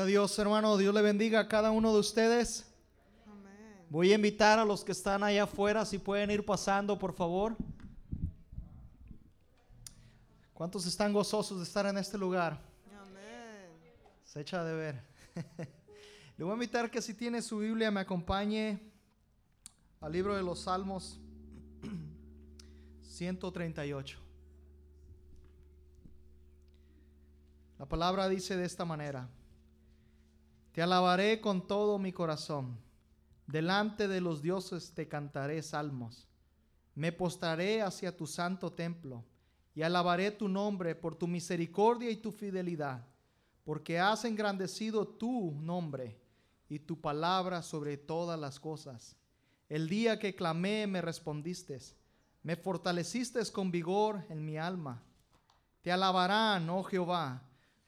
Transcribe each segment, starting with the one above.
Gloria a Dios, hermano. Dios le bendiga a cada uno de ustedes. Amén. Voy a invitar a los que están allá afuera, si pueden ir pasando, por favor. ¿Cuántos están gozosos de estar en este lugar? Amén. Se echa de ver. Le voy a invitar que si tiene su Biblia me acompañe al libro de los Salmos 138. La palabra dice de esta manera, te alabaré con todo mi corazón, delante de los dioses te cantaré salmos, me postraré hacia tu santo templo y alabaré tu nombre por tu misericordia y tu fidelidad porque has engrandecido tu nombre y tu palabra sobre todas las cosas. El día que clamé me respondiste, me fortaleciste con vigor en mi alma. Te alabarán, oh Jehová,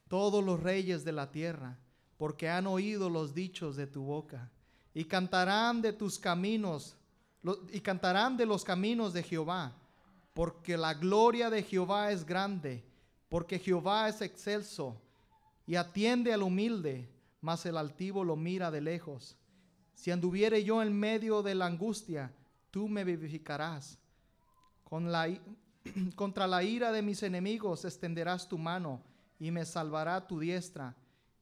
todos los reyes de la tierra, porque han oído los dichos de tu boca, y cantarán de tus caminos, y cantarán de los caminos de Jehová, porque la gloria de Jehová es grande, porque Jehová es excelso y atiende al humilde, mas el altivo lo mira de lejos. Si anduviere yo en medio de la angustia, tú me vivificarás. Con la contra la ira de mis enemigos extenderás tu mano y me salvará tu diestra.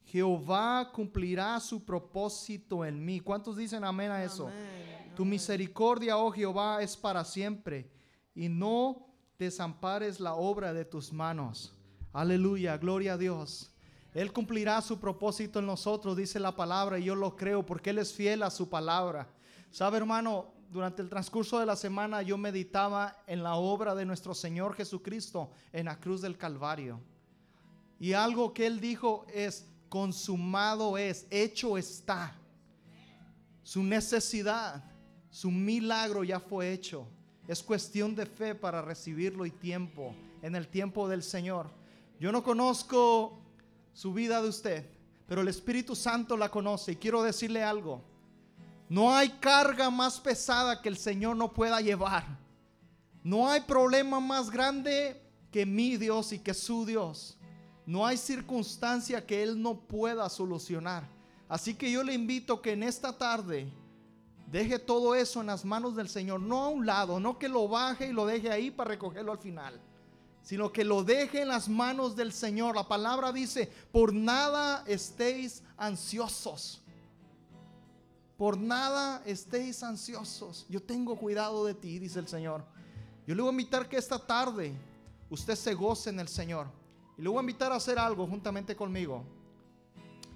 Jehová cumplirá su propósito en mí. ¿Cuántos dicen amén a eso? Amén. Tu misericordia, oh Jehová, es para siempre, y no desampares la obra de tus manos. Aleluya, gloria a Dios. Él cumplirá su propósito en nosotros, dice la palabra, y yo lo creo, porque Él es fiel a su palabra. ¿Sabe, hermano? Durante el transcurso de la semana yo meditaba en la obra de nuestro Señor Jesucristo en la cruz del Calvario. Y algo que Él dijo es, consumado es, hecho está su necesidad, su milagro ya fue hecho. Es cuestión de fe para recibirlo y tiempo, en el tiempo del Señor. Yo no conozco su vida de usted, pero el Espíritu Santo la conoce y quiero decirle algo. No hay carga más pesada que el Señor no pueda llevar. No hay problema más grande que mi Dios y que su Dios. No hay circunstancia que Él no pueda solucionar. Así que yo le invito que en esta tarde deje todo eso en las manos del Señor. No a un lado, no que lo baje y lo deje ahí para recogerlo al final. Sino que lo deje en las manos del Señor. La palabra dice, por nada estéis ansiosos. Por nada estéis ansiosos. Yo tengo cuidado de ti, dice el Señor. Yo le voy a invitar que esta tarde usted se goce en el Señor. Y le voy a invitar a hacer algo juntamente conmigo.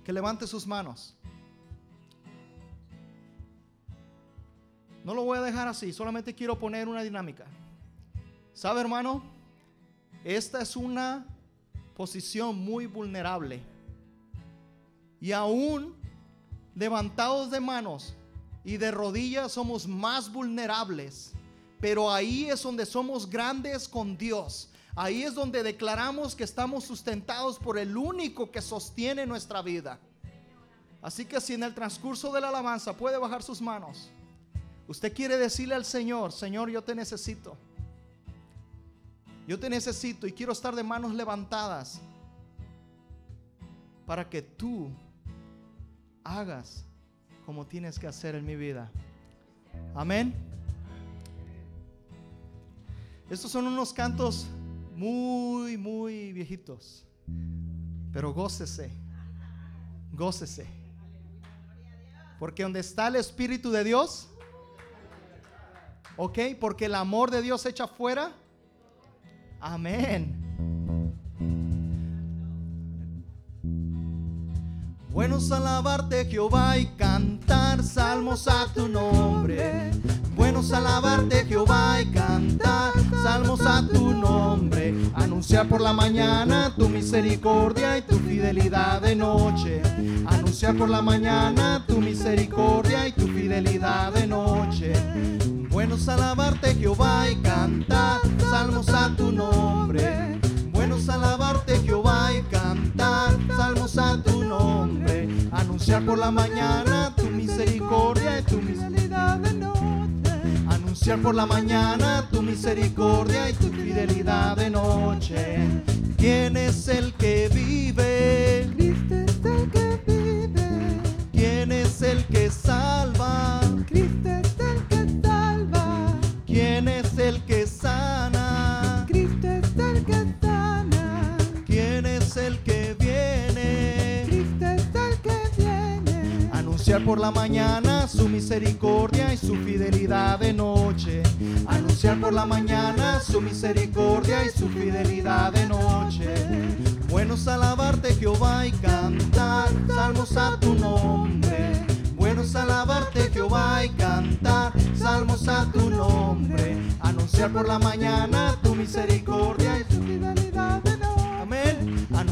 Que levante sus manos. No lo voy a dejar así, solamente quiero poner una dinámica. ¿Sabe, hermano? Esta es una posición muy vulnerable. Y aún levantados de manos y de rodillas somos más vulnerables. Pero ahí es donde somos grandes con Dios. Ahí es donde declaramos que estamos sustentados por el único que sostiene nuestra vida. Así que si en el transcurso de la alabanza puede bajar sus manos, usted quiere decirle al Señor, Señor, yo te necesito. Yo te necesito y quiero estar de manos levantadas para que tú hagas como tienes que hacer en mi vida. Amén. Estos son unos cantos muy, muy viejitos. Pero gócese. Gócese. Porque donde está el Espíritu de Dios, ok, porque el amor de Dios echa fuera. Amén. Bueno es alabarte Jehová y cantar salmos a tu nombre. Bueno es alabarte Jehová y cantar salmos a tu nombre. Anunciar por la mañana tu misericordia y tu fidelidad de noche. Anunciar por la mañana tu misericordia y tu fidelidad de noche. Bueno es alabarte Jehová y cantar salmos a tu nombre. Bueno es alabarte Jehová y cantar salmos a tu nombre. Anunciar por la mañana tu misericordia y tu fidelidad de noche anunciar por la mañana tu misericordia y tu fidelidad de noche. ¿Quién es el que vive? Cristo es el que vive. ¿Quién es el que salva? Cristo es el que salva. ¿Quién es el que sana? Anunciar por la mañana su misericordia y su fidelidad de noche. Anunciar por la mañana su misericordia y su fidelidad de noche. Buenos alabarte Jehová y cantar salmos a tu nombre. Buenos alabarte Jehová y cantar salmos a tu nombre. Anunciar por la mañana tu misericordia y su fidelidad de noche.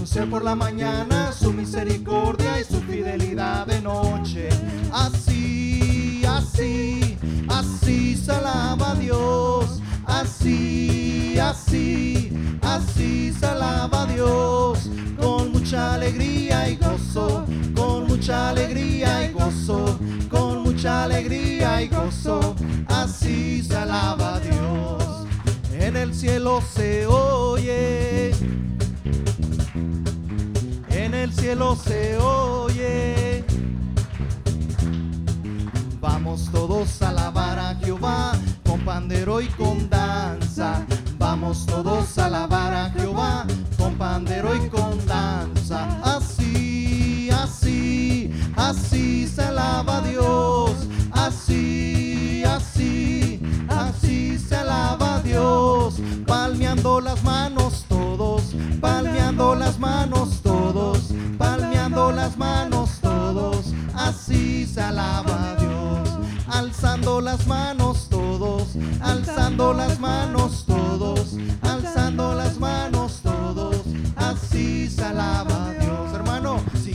Anunciar por la mañana su misericordia y su fidelidad de noche. Así, así, así se alaba Dios. Así, así, así se alaba Dios. Con mucha alegría y gozo, con mucha alegría y gozo, con mucha alegría y gozo. Así se alaba Dios. En el cielo se oye el cielo se oye. Vamos todos a alabar a Jehová con pandero y con danza. Vamos todos a alabar a Jehová con pandero y con danza. Así, así, así se alaba Dios. Así, así, así se alaba Dios. Palmeando las manos todos, palmeando las manos todos, palmeando las manos todos. Así se alaba Dios. Alzando las manos todos, alzando las manos todos, alzando las manos todos. Así se alaba Dios,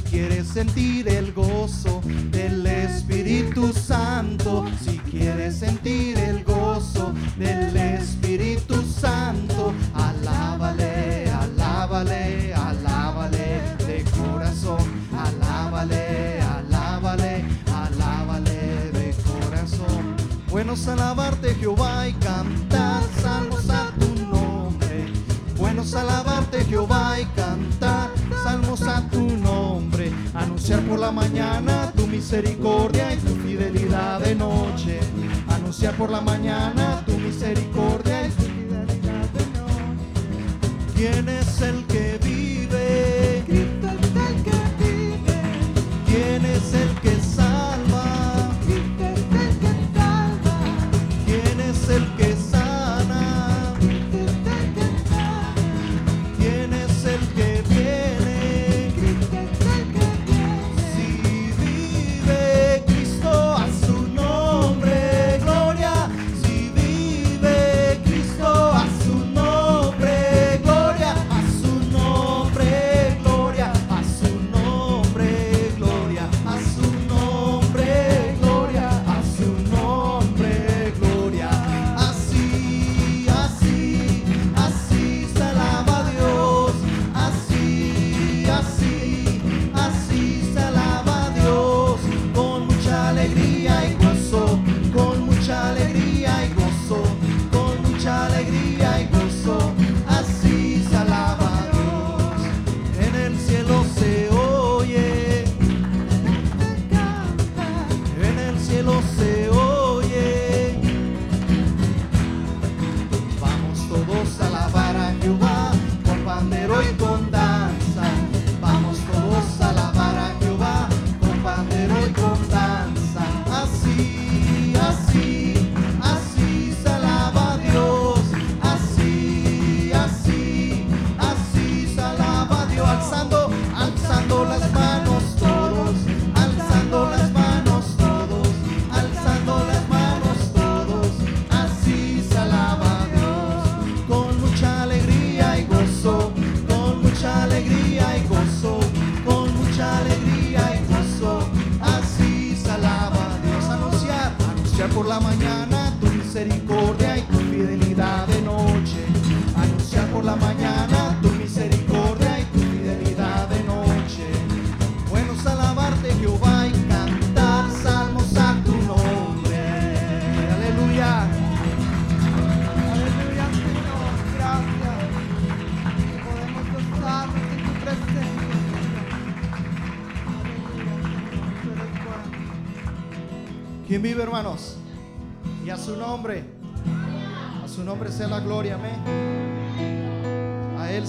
quieres sentir el gozo del Espíritu Santo, si quieres sentir el gozo del Espíritu Santo, alábale, alábale, alábale de corazón, alábale, alábale, alábale de corazón. Buenos alabarte Jehová y cantar salmos a tu nombre. Buenos alabarte Jehová y cantar Anunciar por la mañana tu misericordia y tu fidelidad de noche. Anunciar por la mañana tu misericordia y tu fidelidad de noche. ¿Quién es el que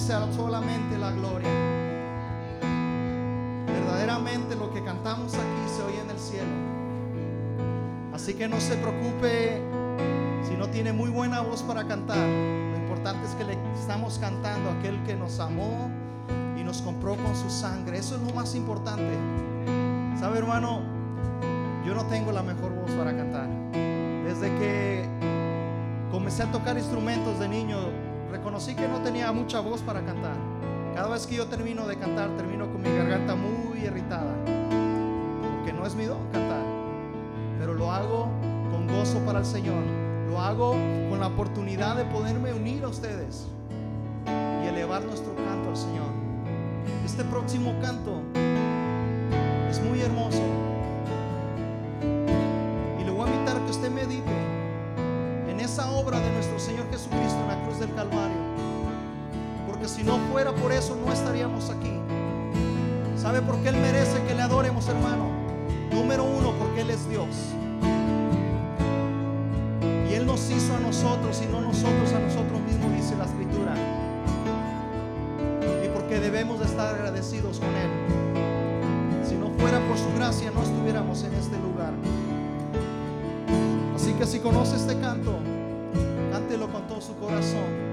sea solamente la gloria. Verdaderamente lo que cantamos aquí se oye en el cielo. Así que no se preocupe si no tiene muy buena voz para cantar. Lo importante es que le estamos cantando a aquel que nos amó y nos compró con su sangre. Eso es lo más importante. ¿Sabe, hermano? Yo no tengo la mejor voz para cantar. Desde que comencé a tocar instrumentos de niño, reconocí que no tenía mucha voz para cantar. Cada vez que yo termino de cantar, termino con mi garganta muy irritada. Porque no es mi don cantar. Pero lo hago con gozo para el Señor. Lo hago con la oportunidad de poderme unir a ustedes y elevar nuestro canto al Señor. Este próximo canto es muy hermoso. Si no fuera por eso, no estaríamos aquí. ¿Sabe por qué Él merece que le adoremos, hermano? Número uno, porque Él es Dios. Y Él nos hizo a nosotros y no nosotros a nosotros mismos, dice la Escritura. Y porque debemos de estar agradecidos con Él. Si no fuera por su gracia, no estuviéramos en este lugar. Así que si conoce este canto, cántelo con todo su corazón.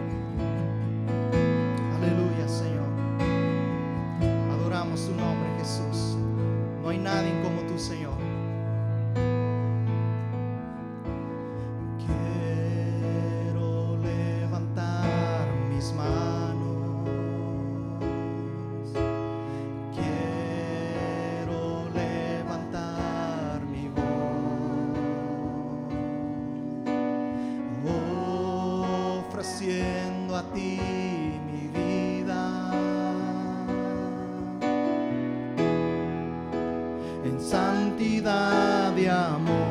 Santidad de amor.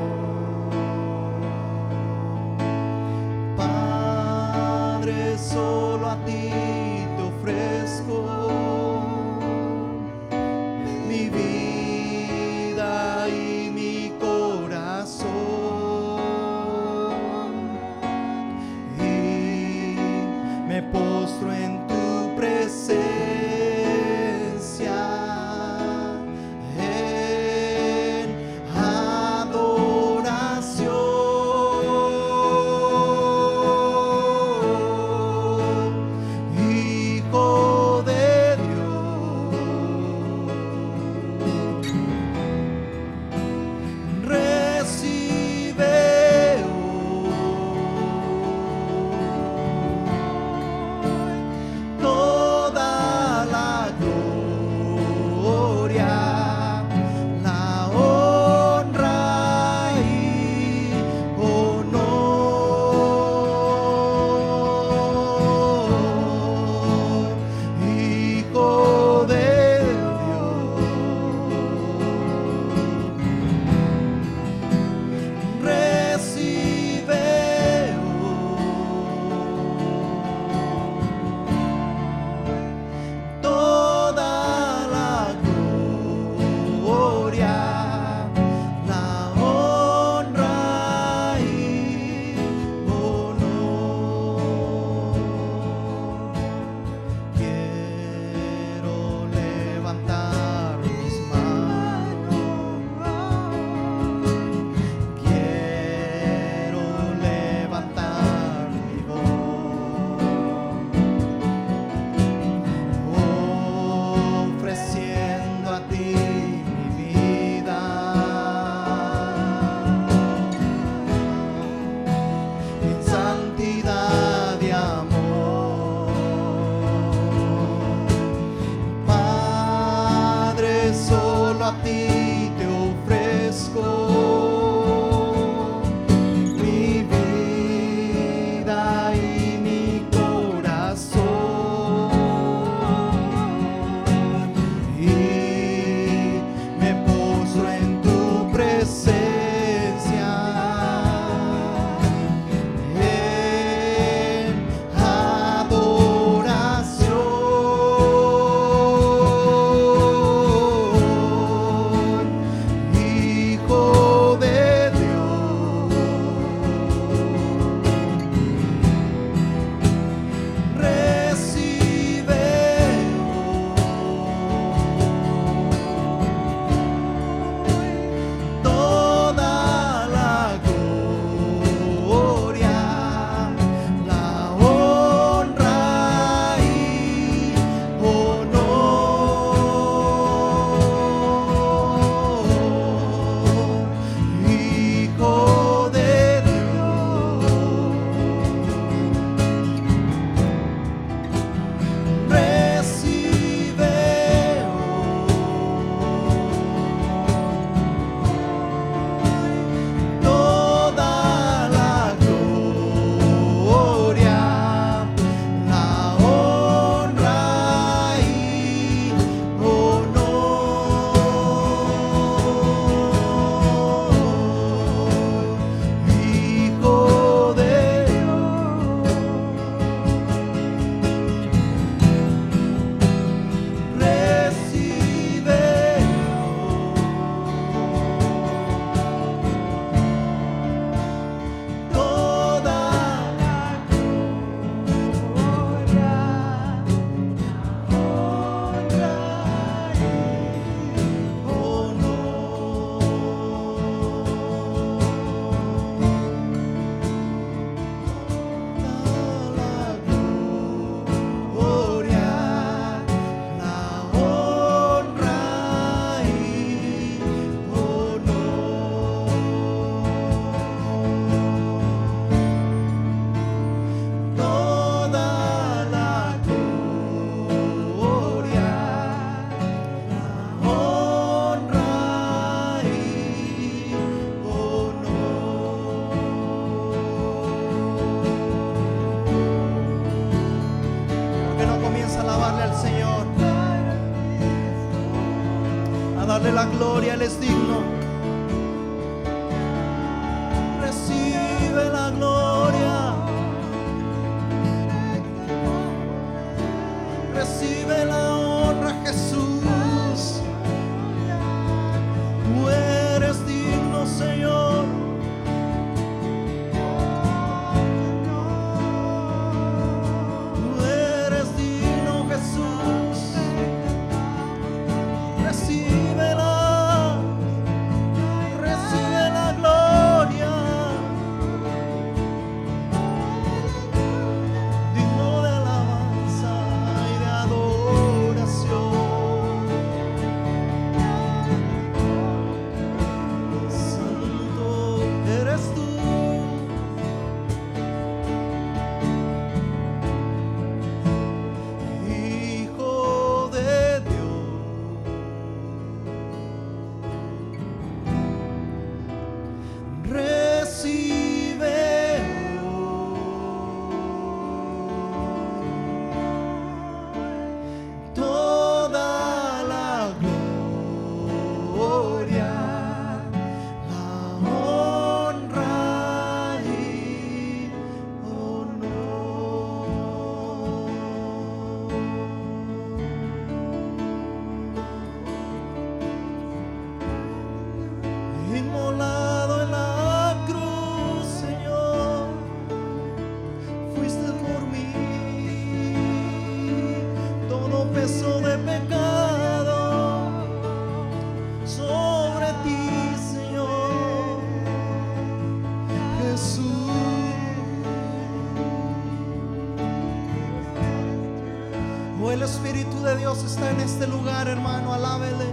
de Dios está en este lugar, hermano. Alábele.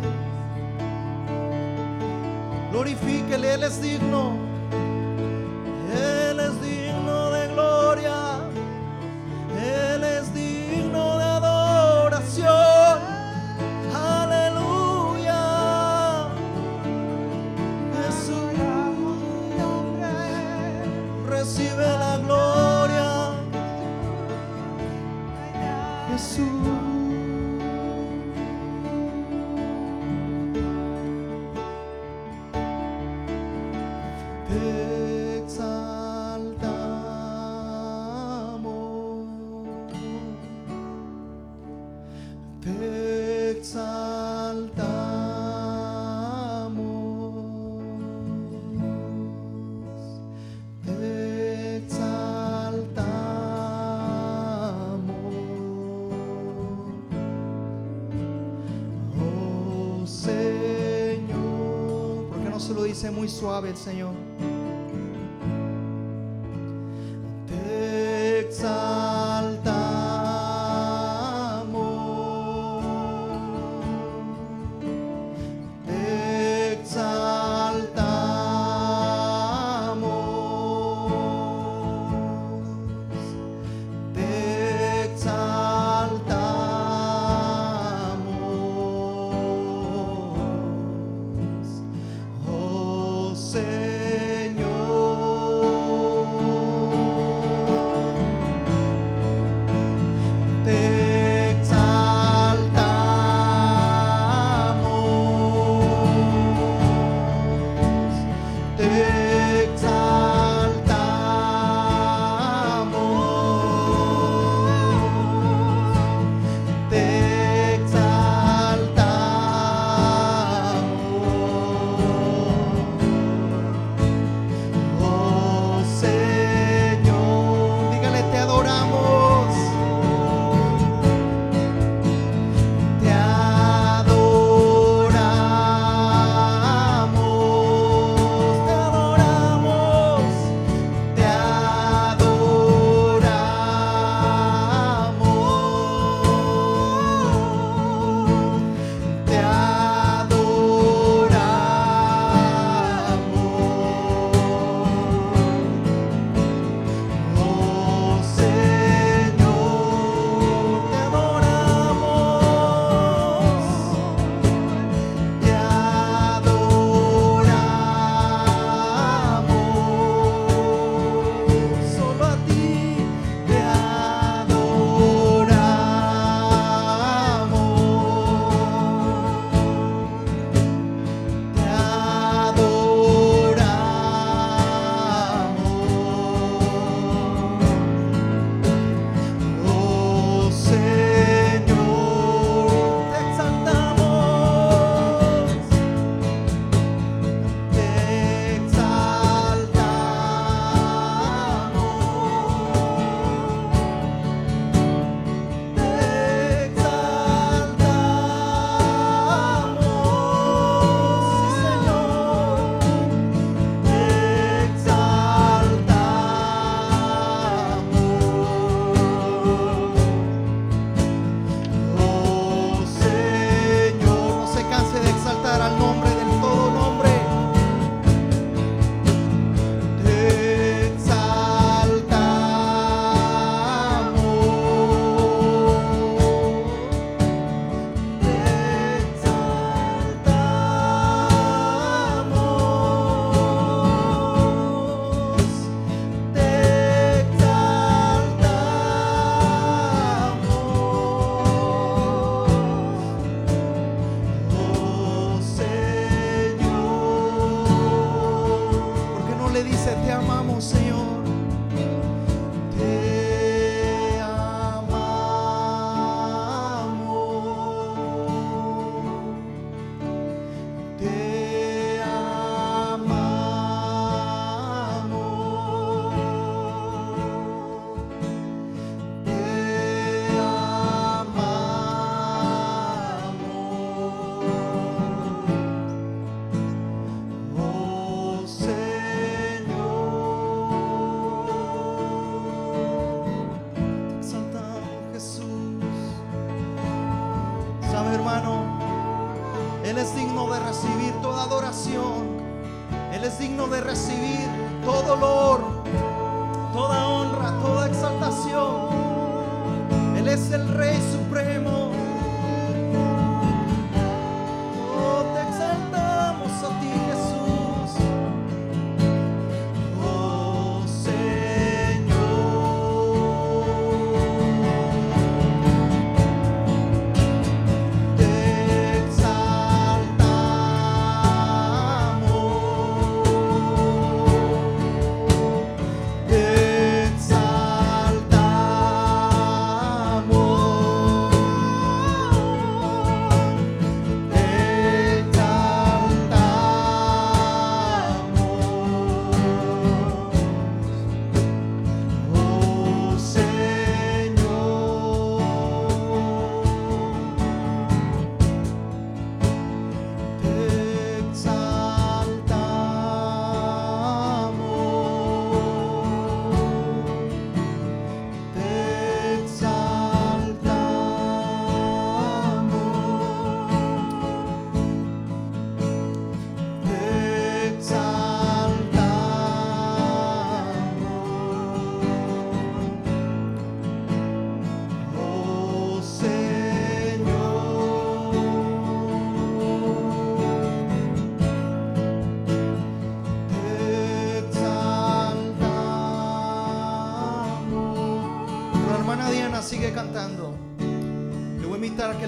Glorifíquele, Él es digno. muy suave Señor.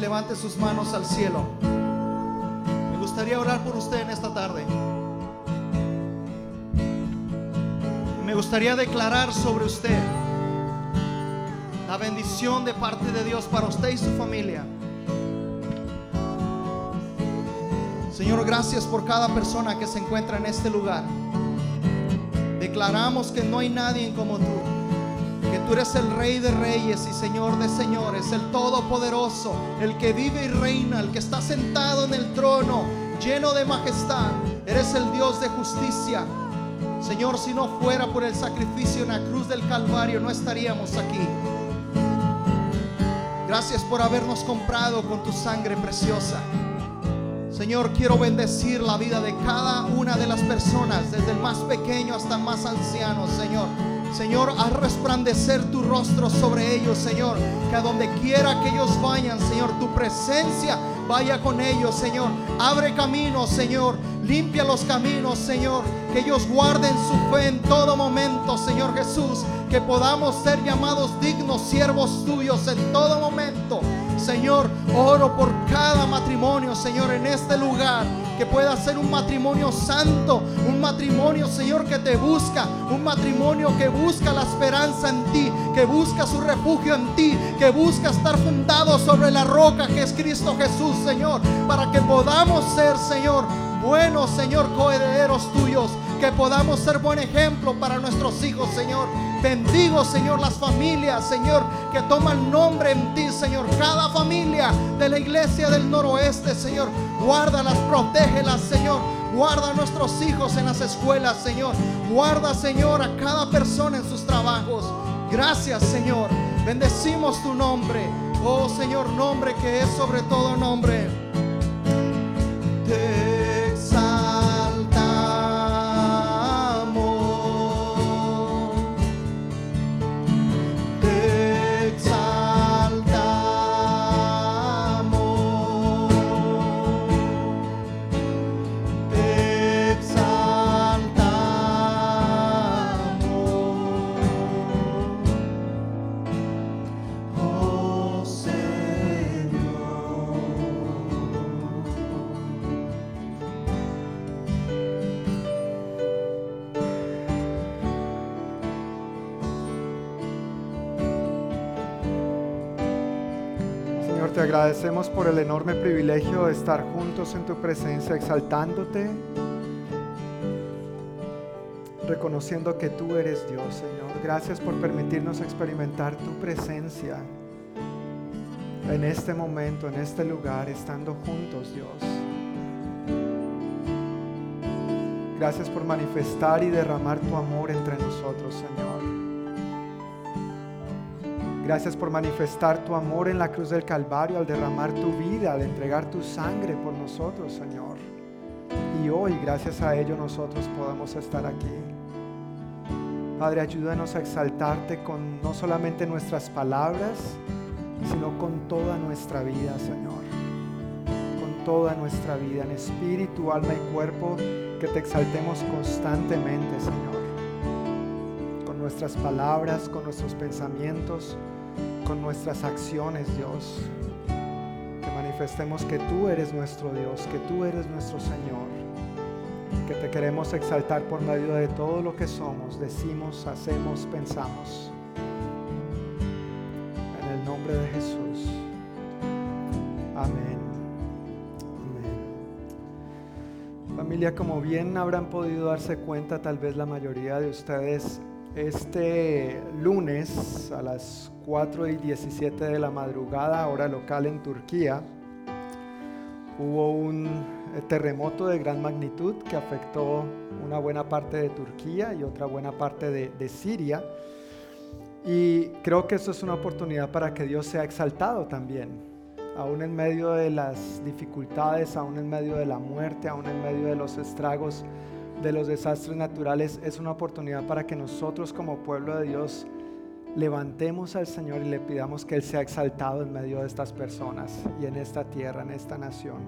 Levante sus manos al cielo. Me gustaría orar por usted en esta tarde. Me gustaría declarar sobre usted la bendición de parte de Dios para usted y su familia. Señor, gracias por cada persona que se encuentra en este lugar. Declaramos que no hay nadie como tú, tú eres el Rey de Reyes y Señor de Señores, el Todopoderoso, el que vive y reina, el que está sentado en el trono, lleno de majestad. Eres el Dios de justicia. Señor, si no fuera por el sacrificio en la cruz del Calvario, no estaríamos aquí. Gracias por habernos comprado con tu sangre preciosa. Señor, quiero bendecir la vida de cada una de las personas, desde el más pequeño hasta el más anciano, Señor. Señor, haz resplandecer tu rostro sobre ellos, Señor. Que a donde quiera que ellos vayan, Señor, tu presencia vaya con ellos, Señor. Abre caminos, Señor. Limpia los caminos, Señor. Que ellos guarden su fe en todo momento, Señor Jesús. Que podamos ser llamados dignos siervos tuyos en todo momento. Señor, oro por cada matrimonio, Señor, en este lugar. Que pueda ser un matrimonio santo, un matrimonio, Señor, que te busca, un matrimonio que busca la esperanza en ti, que busca su refugio en ti, que busca estar fundado sobre la roca que es Cristo Jesús, Señor, para que podamos ser, Señor, buenos, Señor, coherederos tuyos, que podamos ser buen ejemplo para nuestros hijos, Señor. Bendigo, Señor, las familias, Señor, que toman nombre en ti, Señor. Cada familia de la iglesia del noroeste, Señor. Guárdalas, protégelas, Señor. Guarda a nuestros hijos en las escuelas, Señor. Guarda, Señor, a cada persona en sus trabajos. Gracias, Señor. Bendecimos tu nombre. Oh, Señor, nombre que es sobre todo nombre. Agradecemos por el enorme privilegio de estar juntos en tu presencia, exaltándote, reconociendo que tú eres Dios, Señor. Gracias por permitirnos experimentar tu presencia en este momento, en este lugar, estando juntos, Dios. Gracias por manifestar y derramar tu amor entre nosotros, Señor. Gracias por manifestar tu amor en la cruz del Calvario al derramar tu vida, al entregar tu sangre por nosotros, Señor. Y hoy, gracias a ello, nosotros podemos estar aquí. Padre, ayúdanos a exaltarte con no solamente nuestras palabras, sino con toda nuestra vida, Señor. Con toda nuestra vida, en espíritu, alma y cuerpo, que te exaltemos constantemente, Señor. Con nuestras palabras, con nuestros pensamientos, con nuestras acciones, Dios. Que manifestemos que tú eres nuestro Dios, que tú eres nuestro Señor. Que te queremos exaltar por medio de todo lo que somos, decimos, hacemos, pensamos. En el nombre de Jesús. Amén. Amén. Familia, como bien habrán podido darse cuenta, tal vez la mayoría de ustedes, este lunes a las 4 y 17 de la madrugada, hora local en Turquía, hubo un terremoto de gran magnitud que afectó una buena parte de Turquía y otra buena parte de, de Siria. Y creo que esto es una oportunidad para que Dios sea exaltado también, aún en medio de las dificultades, aún en medio de la muerte, aún en medio de los estragos, de los desastres naturales, es una oportunidad para que nosotros como pueblo de Dios levantemos al Señor y le pidamos que Él sea exaltado en medio de estas personas y en esta tierra, en esta nación.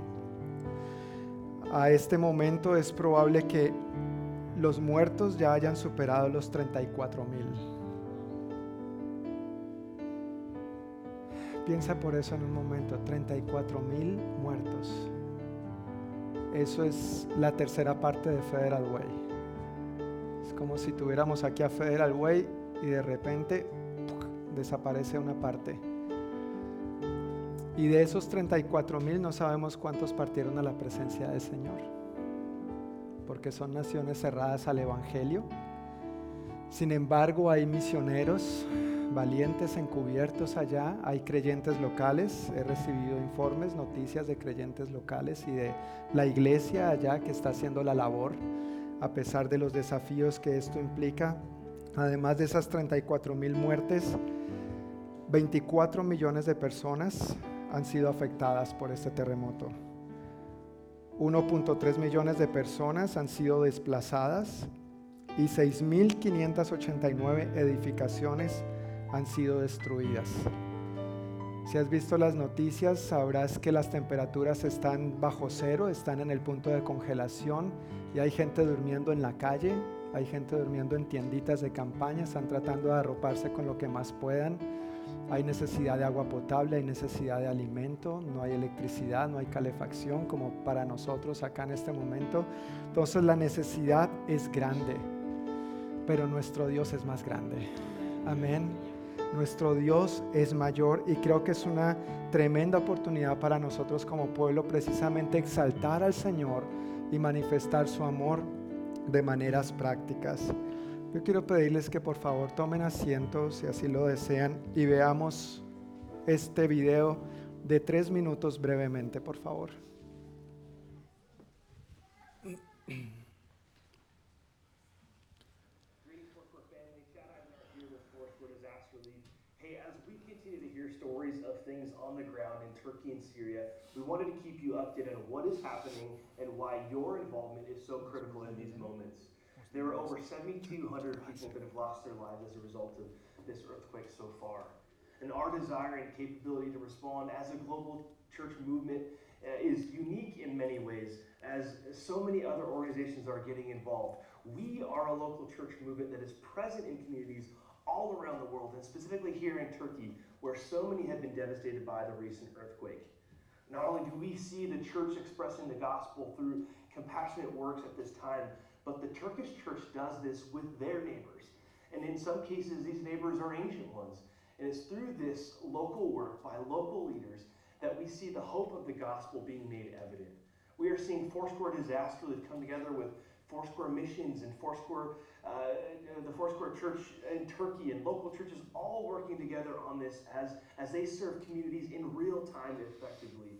A este momento es probable que los muertos ya hayan superado los 34 mil. Piensa por eso en un momento, 34 mil muertos. Eso es la tercera parte de Federal Way. Es como si tuviéramos aquí a Federal Way y de repente desaparece una parte. Y de esos 34 mil no sabemos cuántos partieron a la presencia del Señor, porque son naciones cerradas al Evangelio. Sin embargo, hay misioneros valientes encubiertos allá, hay creyentes locales, he recibido informes, noticias de creyentes locales y de la iglesia allá que está haciendo la labor, a pesar de los desafíos que esto implica. Además de esas 34 mil muertes, 24 millones de personas han sido afectadas por este terremoto. 1.3 millones de personas han sido desplazadas y 6.589 edificaciones han sido destruidas. Si has visto las noticias, sabrás que las temperaturas están bajo cero, están en el punto de congelación y hay gente durmiendo en la calle, hay gente durmiendo en tienditas de campaña, están tratando de arroparse con lo que más puedan. Hay necesidad de agua potable, hay necesidad de alimento, no hay electricidad, no hay calefacción como para nosotros acá en este momento. Entonces la necesidad es grande, pero nuestro Dios es más grande. Amén. Nuestro Dios es mayor y creo que es una tremenda oportunidad para nosotros como pueblo precisamente exaltar al Señor y manifestar su amor de maneras prácticas. Yo quiero pedirles que por favor tomen asiento si así lo desean y veamos este video de tres minutos brevemente, por favor. And why your involvement is so critical in these moments. There are over 7,200 people that have lost their lives as a result of this earthquake so far. And our desire and capability to respond as a global church movement uh, is unique in many ways, as so many other organizations are getting involved. We are a local church movement that is present in communities all around the world, and specifically here in Turkey, where so many have been devastated by the recent earthquake. Not only do we see the church expressing the gospel through compassionate works at this time, but the Turkish church does this with their neighbors. And in some cases, these neighbors are ancient ones. And it's through this local work by local leaders that we see the hope of the gospel being made evident. We are seeing Foursquare Disaster that come together with Foursquare Missions and Foursquare, uh, the Foursquare Church in Turkey and local churches all working together on this as, as they serve communities in real time effectively.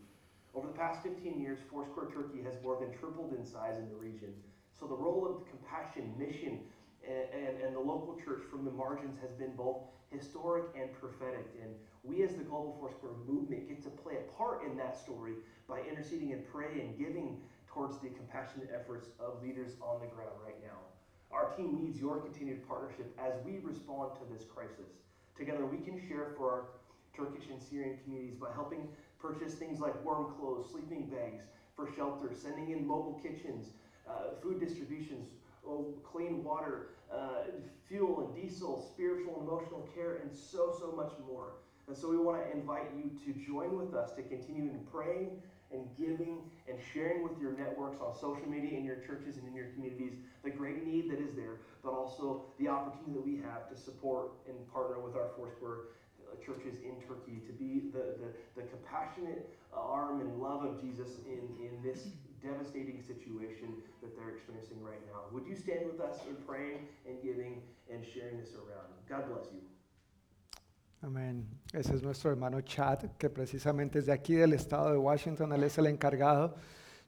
Over the past 15 years, Foursquare Turkey has more than tripled in size in the region. So the role of compassion, mission, and, and, and the local church from the margins has been both historic and prophetic. And we as the Global Foursquare movement get to play a part in that story by interceding and praying and giving towards the compassionate efforts of leaders on the ground right now. Our team needs your continued partnership as we respond to this crisis. Together, we can share for our Turkish and Syrian communities by helping purchase things like warm clothes, sleeping bags for shelter, sending in mobile kitchens, uh, food distributions, oh, clean water, uh, fuel and diesel, spiritual and emotional care, and so, so much more. And so we want to invite you to join with us to continue in praying and giving and sharing with your networks on social media in your churches and in your communities the great need that is there, but also the opportunity that we have to support and partner with our Foursquare churches in Turkey to be the, the, the compassionate arm and love of Jesus in, in this devastating situation that they're experiencing right now. Would you stand with us in praying and giving and sharing this around? God bless you. Amén. Ese es nuestro hermano Chad, que precisamente es de aquí del estado de Washington. Él es el encargado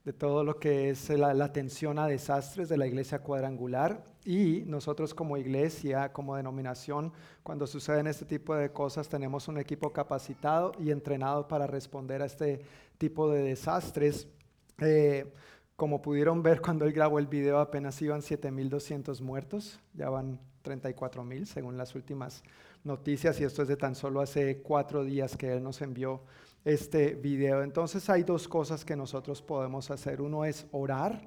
de todo lo que es la, la, atención a desastres de la iglesia cuadrangular. Y nosotros como iglesia, como denominación, cuando suceden este tipo de cosas, tenemos un equipo capacitado y entrenado para responder a este tipo de desastres. Eh, como pudieron ver cuando él grabó el video, apenas iban 7.200 muertos, ya van 34.000 según las últimas noticias y esto es de tan solo hace cuatro días que Él nos envió este video. Entonces hay dos cosas que nosotros podemos hacer. Uno es orar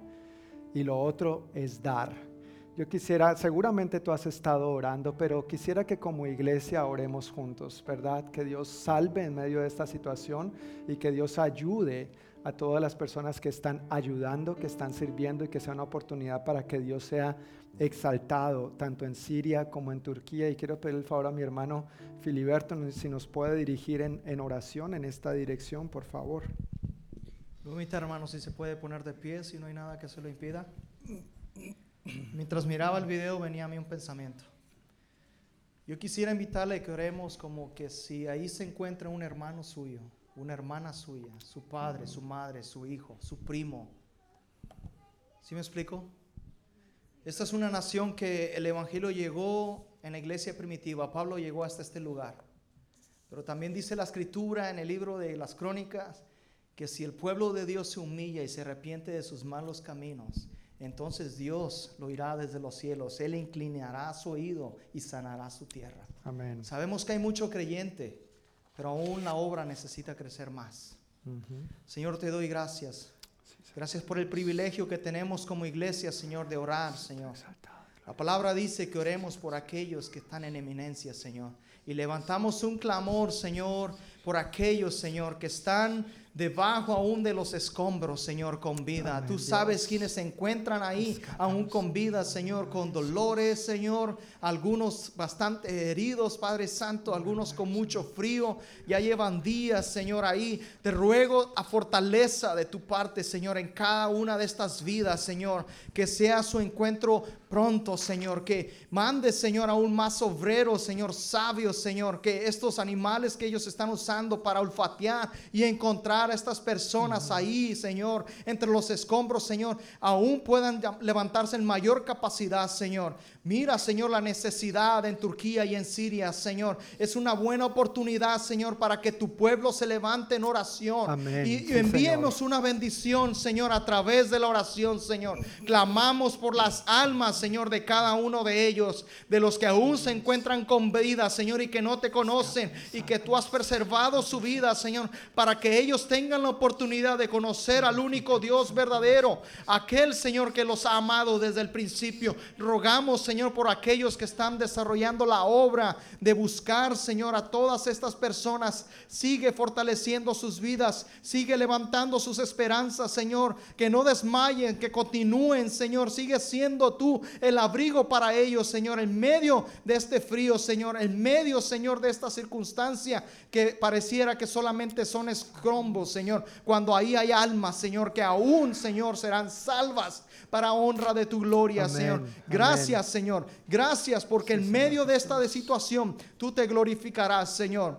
y lo otro es dar. Yo quisiera, seguramente tú has estado orando, pero quisiera que como iglesia oremos juntos, ¿verdad? Que Dios salve en medio de esta situación y que Dios ayude a todas las personas que están ayudando, que están sirviendo y que sea una oportunidad para que Dios sea exaltado tanto en Siria como en Turquía. Y quiero pedir el favor a mi hermano Filiberto si nos puede dirigir en, oración en esta dirección, por favor. Voy a invitar, hermano, si se puede poner de pie, si no hay nada que se lo impida. Mientras miraba el video venía a mí un pensamiento. Yo quisiera invitarle que oremos como que si ahí se encuentra un hermano suyo, una hermana suya, su padre, su madre, su hijo, su primo. ¿Sí me explico? Esta es una nación que el Evangelio llegó en la iglesia primitiva. Pablo llegó hasta este lugar. Pero también dice la escritura en el libro de las crónicas que si el pueblo de Dios se humilla y se arrepiente de sus malos caminos, entonces Dios lo irá desde los cielos. Él inclinará su oído y sanará su tierra. Amén. Sabemos que hay mucho creyente, pero aún la obra necesita crecer más. Señor, te doy gracias Gracias por el privilegio que tenemos como iglesia, Señor, de orar, Señor. La palabra dice que oremos por aquellos que están en eminencia, Señor. Y levantamos un clamor, Señor, por aquellos, Señor, que están debajo aún de los escombros, Señor, con vida. Tú sabes quienes se encuentran ahí aún con vida, Señor, con dolores, Señor. Algunos bastante heridos, Padre Santo, algunos con mucho frío. Ya llevan días, Señor, ahí. Te ruego a fortaleza de tu parte, Señor, en cada una de estas vidas, Señor. Que sea su encuentro pronto, Señor. Que mande, Señor, aún más obreros, Señor, sabios, Señor. Que estos animales que ellos están usando para olfatear y encontrar a estas personas ahí, Señor, entre los escombros, Señor, aún puedan levantarse en mayor capacidad, Señor. Mira, Señor, la necesidad en Turquía y en Siria, Señor. Es una buena oportunidad, Señor, para que tu pueblo se levante en oración. Y, enviemos una bendición, Señor, a través de la oración, Señor. Clamamos por las almas, Señor, de cada uno de ellos, de los que aún se encuentran con vida, Señor, y que no te conocen, y que tú has preservado su vida, Señor, para que ellos tengan la oportunidad de conocer al único Dios verdadero, aquel Señor que los ha amado desde el principio. Rogamos, Señor, por aquellos que están desarrollando la obra de buscar, Señor, a todas estas personas. Sigue fortaleciendo sus vidas, sigue levantando sus esperanzas, Señor, que no desmayen, que continúen, Señor. Sigue siendo tú el abrigo para ellos, Señor, en medio de este frío, Señor, en medio, Señor, de esta circunstancia que pareciera que solamente son escrombos, Señor, cuando ahí hay almas, Señor, que aún, Señor, serán salvas para honra de tu gloria, Amén, Señor. amén. Gracias, Señor. Gracias porque en medio de esta de situación tú te glorificarás, Señor.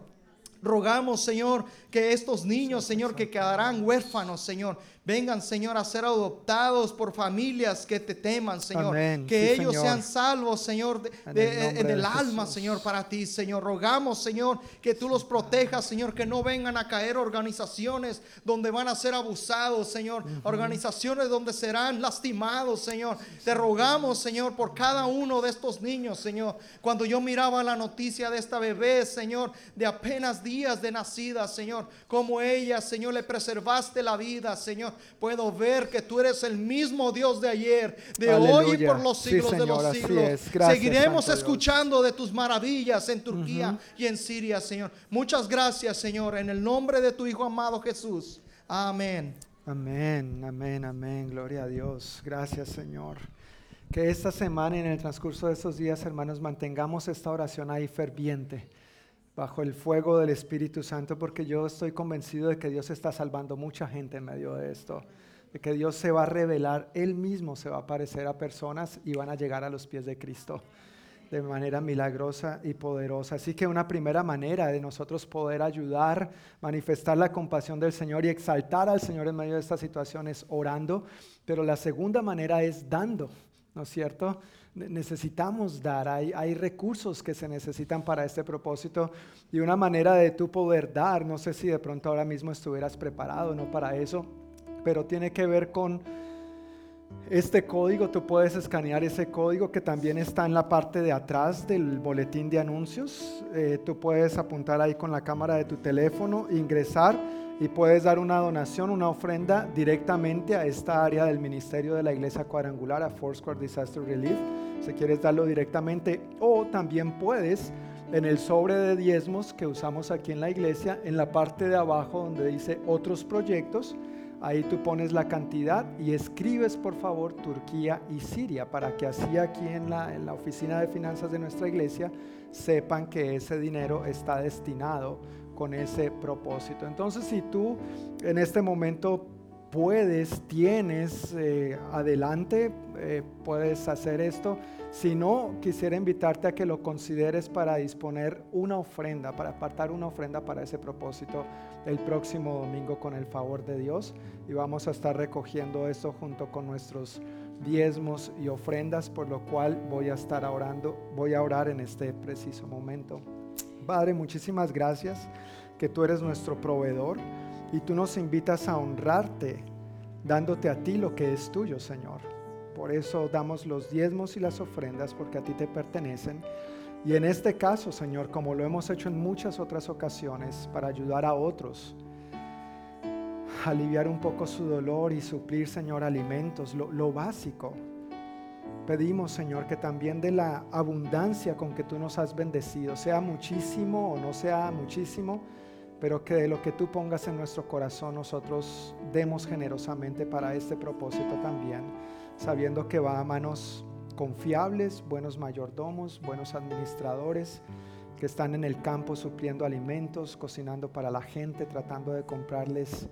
Rogamos, Señor, que estos niños, Señor, que quedarán huérfanos, Señor, vengan, Señor, a ser adoptados por familias que te teman, Señor. Amén. Que Sí, ellos Señor. sean salvos, Señor, de- En el de alma, Jesús. Señor, para ti, Señor. Rogamos, Señor, que tú los protejas, Señor, que no vengan a caer organizaciones donde van a ser abusados, Señor. Organizaciones donde serán lastimados, Señor. Te rogamos, Señor, por cada uno de estos niños, Señor. Cuando yo miraba la noticia de esta bebé, Señor, de apenas días de nacida, Señor, como ella, Señor, le preservaste la vida, Señor. Puedo ver que tú eres el mismo Dios de ayer, de hoy y por los Sí, siglos de los siglos. Gracias, Seguiremos Santo Dios. escuchando de tus maravillas en Turquía y en Siria, Señor. Muchas gracias, Señor, en el nombre de tu Hijo amado Jesús. Amén. Amén, amén, amén. Gloria a Dios. Gracias, Señor. Que esta semana y en el transcurso de estos días, hermanos, mantengamos esta oración ahí ferviente, bajo el fuego del Espíritu Santo, porque yo estoy convencido de que Dios está salvando mucha gente en medio de esto, de que Dios se va a revelar, Él mismo se va a aparecer a personas y van a llegar a los pies de Cristo de manera milagrosa y poderosa. Así que una primera manera de nosotros poder ayudar, manifestar la compasión del Señor y exaltar al Señor en medio de esta situación es orando, pero la segunda manera es dando, ¿no es cierto? Ne- Necesitamos dar, hay, hay recursos que se necesitan para este propósito y una manera de tú poder dar, no sé si de pronto ahora mismo estuvieras preparado, no para eso, pero tiene que ver con este código, tú puedes escanear ese código que también está en la parte de atrás del boletín de anuncios. Eh, tú puedes apuntar ahí con la cámara de tu teléfono, ingresar y puedes dar una donación, una ofrenda directamente a esta área del ministerio de la iglesia cuadrangular, a Foursquare Disaster Relief, si quieres darlo directamente. O también puedes en el sobre de diezmos que usamos aquí en la iglesia, en la parte de abajo donde dice otros proyectos, Ahí tú pones la cantidad y escribes por favor Turquía y Siria para que así aquí en la, en la oficina de finanzas de nuestra iglesia sepan que ese dinero está destinado con ese propósito. Entonces si tú en este momento puedes, tienes, eh, adelante, eh, puedes hacer esto. Si no, quisiera invitarte a que lo consideres para disponer una ofrenda, para apartar una ofrenda para ese propósito el próximo domingo con el favor de Dios. Y vamos a estar recogiendo esto junto con nuestros diezmos y ofrendas, por lo cual voy a estar orando, voy a orar en este preciso momento. Padre, muchísimas gracias que tú eres nuestro proveedor y tú nos invitas a honrarte dándote a ti lo que es tuyo, Señor. Por eso damos los diezmos y las ofrendas porque a ti te pertenecen. Y en este caso, Señor, como lo hemos hecho en muchas otras ocasiones, para ayudar a otros, aliviar un poco su dolor y suplir, Señor, alimentos, lo, lo básico. Pedimos, Señor, que también de la abundancia con que tú nos has bendecido, sea muchísimo o no sea muchísimo, pero que de lo que tú pongas en nuestro corazón nosotros demos generosamente para este propósito también, sabiendo que va a manos confiables, buenos mayordomos, buenos administradores que están en el campo supliendo alimentos, cocinando para la gente, tratando de comprarles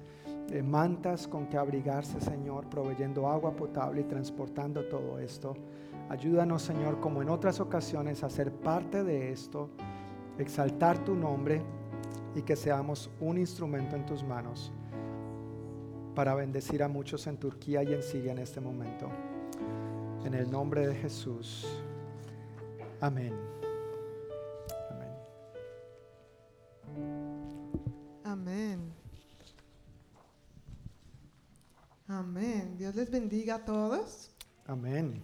mantas con que abrigarse, Señor, proveyendo agua potable y transportando todo esto. Ayúdanos, Señor, como en otras ocasiones, a ser parte de esto, exaltar tu nombre y que seamos un instrumento en tus manos para bendecir a muchos en Turquía y en Siria en este momento. En el nombre de Jesús. Amén. Bendiga a todos. Amén.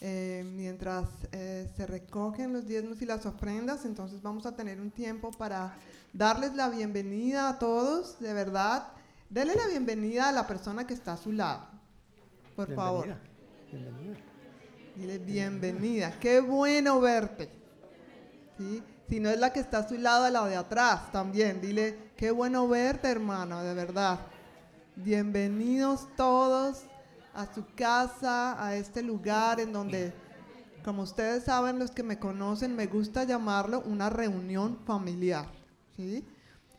Eh, mientras eh, se recogen los diezmos y las ofrendas, entonces vamos a tener un tiempo para darles la bienvenida a todos, de verdad. Dele la bienvenida a la persona que está a su lado. Por favor. Bienvenida. Bienvenida. Dile bienvenida. Qué bueno verte. ¿Sí? Si no es la que está a su lado, a la de atrás también. Dile, qué bueno verte, hermano, de verdad. Bienvenidos todos a su casa, a este lugar en donde, como ustedes saben, los que me conocen, me gusta llamarlo una reunión familiar. ¿sí?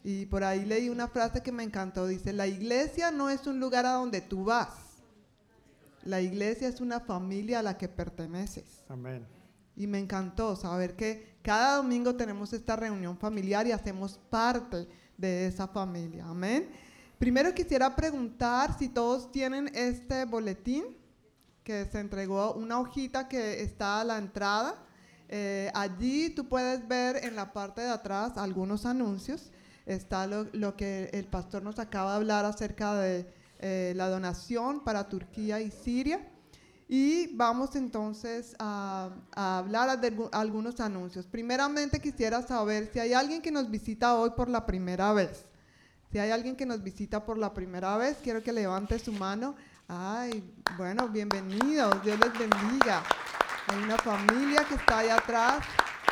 Y por ahí leí una frase que me encantó. Dice, la iglesia no es un lugar a donde tú vas. La iglesia es una familia a la que perteneces. Amén. Y me encantó saber que cada domingo tenemos esta reunión familiar y hacemos parte de esa familia. Amén. Primero quisiera preguntar si todos tienen este boletín que se entregó, una hojita que está a la entrada. Eh, allí tú puedes ver en la parte de atrás algunos anuncios. Está lo, que el pastor nos acaba de hablar acerca de eh, la donación para Turquía y Siria. Y vamos entonces a, a hablar de algu- algunos anuncios. Primeramente quisiera saber si hay alguien que nos visita hoy por la primera vez. Si hay alguien que nos visita por la primera vez, quiero que levante su mano. Ay, bueno, bienvenidos, Dios les bendiga. Hay una familia que está ahí atrás.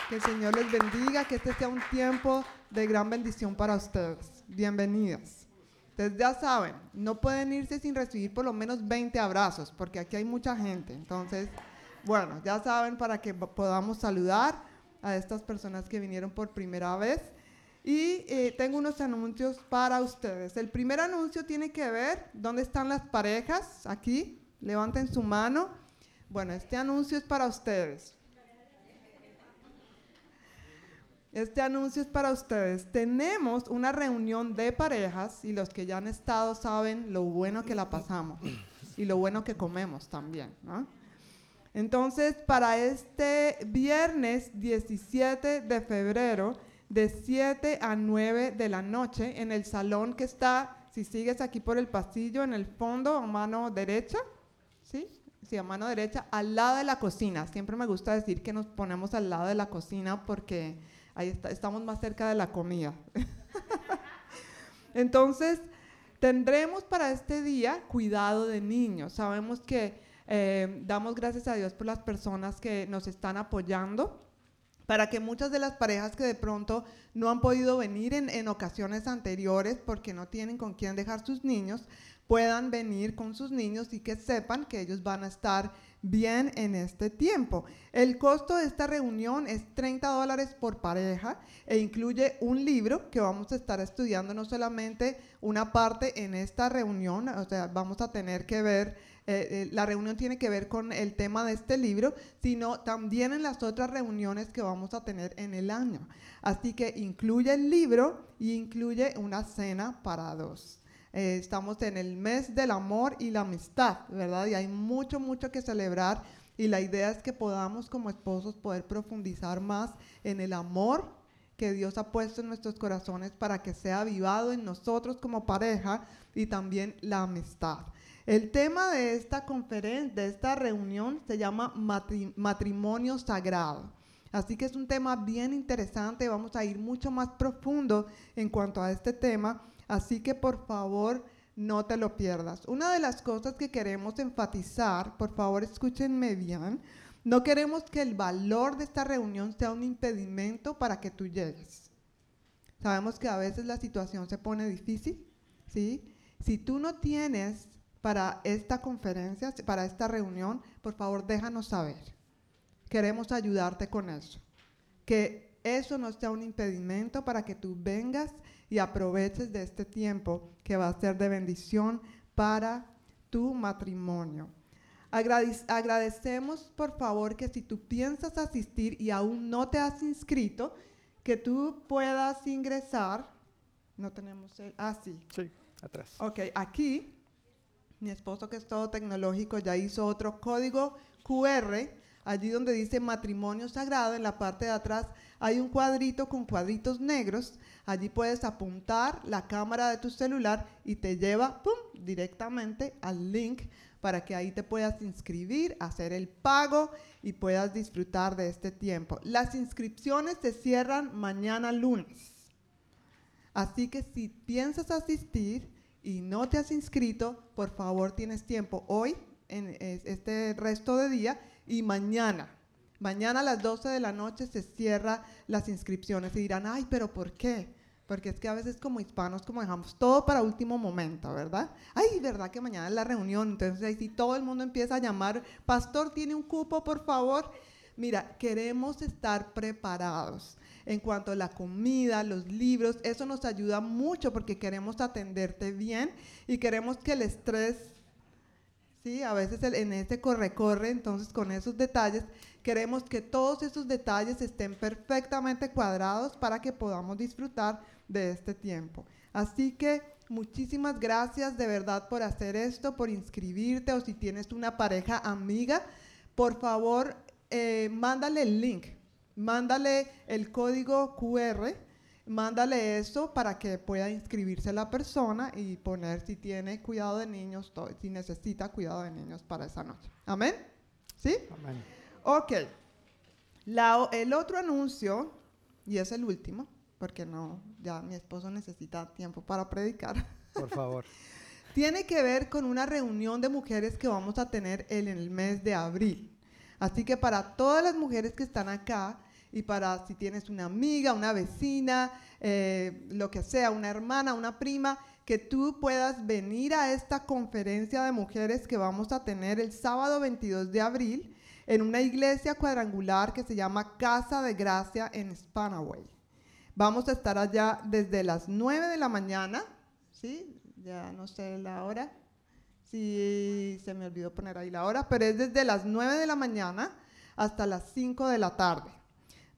Que el Señor les bendiga, que este sea un tiempo de gran bendición para ustedes. Bienvenidos. Ustedes ya saben, no pueden irse sin recibir por lo menos 20 abrazos, porque aquí hay mucha gente. Entonces, bueno, ya saben para que po- podamos saludar a estas personas que vinieron por primera vez. Y eh, tengo unos anuncios para ustedes. El primer anuncio tiene que ver, ¿dónde están las parejas? Aquí, levanten su mano. Bueno, este anuncio es para ustedes. Este anuncio es para ustedes. Tenemos una reunión de parejas y los que ya han estado saben lo bueno que la pasamos y lo bueno que comemos también. Entonces, para este viernes 17 de febrero, de 7 a 9 de la noche, en el salón que está, si sigues aquí por el pasillo, en el fondo, a mano derecha, ¿sí? Sí, a mano derecha, al lado de la cocina. Siempre me gusta decir que nos ponemos al lado de la cocina porque ahí estamos más cerca de la comida. Entonces, tendremos para este día cuidado de niños. Sabemos que eh, damos gracias a Dios por las personas que nos están apoyando para que muchas de las parejas que de pronto no han podido venir en, en ocasiones anteriores porque no tienen con quién dejar sus niños, puedan venir con sus niños y que sepan que ellos van a estar bien en este tiempo. El costo de esta reunión es 30 dólares por pareja e incluye un libro que vamos a estar estudiando no solamente una parte en esta reunión, o sea, vamos a tener que ver eh, eh, la reunión tiene que ver con el tema de este libro, sino también en las otras reuniones que vamos a tener en el año. Así que incluye el libro y incluye una cena para dos. Eh, estamos en el mes del amor y la amistad, ¿verdad? Y hay mucho, mucho que celebrar y la idea es que podamos como esposos poder profundizar más en el amor que Dios ha puesto en nuestros corazones para que sea avivado en nosotros como pareja y también la amistad. El tema de esta conferencia, de esta reunión, se llama matri- matrimonio sagrado. Así que es un tema bien interesante, vamos a ir mucho más profundo en cuanto a este tema, así que por favor no te lo pierdas. Una de las cosas que queremos enfatizar, por favor escúchenme bien, no queremos que el valor de esta reunión sea un impedimento para que tú llegues. Sabemos que a veces la situación se pone difícil, ¿sí? Si tú no tienes para esta conferencia, para esta reunión, por favor déjanos saber. Queremos ayudarte con eso. Que eso no sea un impedimento para que tú vengas y aproveches de este tiempo que va a ser de bendición para tu matrimonio. Agradec- agradecemos, por favor, que si tú piensas asistir y aún no te has inscrito, que tú puedas ingresar. No tenemos el. Ah, sí. Sí, atrás. Ok, aquí mi esposo que es todo tecnológico ya hizo otro código QR, allí donde dice matrimonio sagrado, en la parte de atrás hay un cuadrito con cuadritos negros, allí puedes apuntar la cámara de tu celular y te lleva directamente al link para que ahí te puedas inscribir, hacer el pago y puedas disfrutar de este tiempo. Las inscripciones se cierran mañana lunes. Así que si piensas asistir y no te has inscrito, por favor tienes tiempo hoy, en es- este resto de día y mañana. Mañana a las 12 de la noche se cierra las inscripciones y dirán, ay, pero ¿por qué? Porque es que a veces como hispanos como dejamos todo para último momento, ¿verdad? Ay, ¿verdad que mañana es la reunión? Entonces ahí sí todo el mundo empieza a llamar, pastor, ¿tiene un cupo, por favor? Mira, queremos estar preparados en cuanto a la comida, los libros, eso nos ayuda mucho porque queremos atenderte bien y queremos que el estrés, sí, a veces el- en este corre-corre, entonces con esos detalles, queremos que todos esos detalles estén perfectamente cuadrados para que podamos disfrutar de este tiempo. Así que muchísimas gracias de verdad por hacer esto, por inscribirte o si tienes una pareja amiga, por favor, eh, mándale el link, mándale el código QR, mándale eso para que pueda inscribirse la persona y poner si tiene cuidado de niños, si necesita cuidado de niños para esa noche. Amén. ¿Sí? Amén. Ok. La el otro anuncio, y es el último, porque no, ya mi esposo necesita tiempo para predicar. Por favor. tiene que ver con una reunión de mujeres que vamos a tener en el mes de abril. Así que para todas las mujeres que están acá y para si tienes una amiga, una vecina, eh, lo que sea, una hermana, una prima, que tú puedas venir a esta conferencia de mujeres que vamos a tener el sábado 22 de abril en una iglesia cuadrangular que se llama Casa de Gracia en Spanaway. Vamos a estar allá desde las 9 de la mañana, ¿sí? Ya no sé la hora, si se me olvidó poner ahí la hora, pero es desde las 9 de la mañana hasta las 5 de la tarde.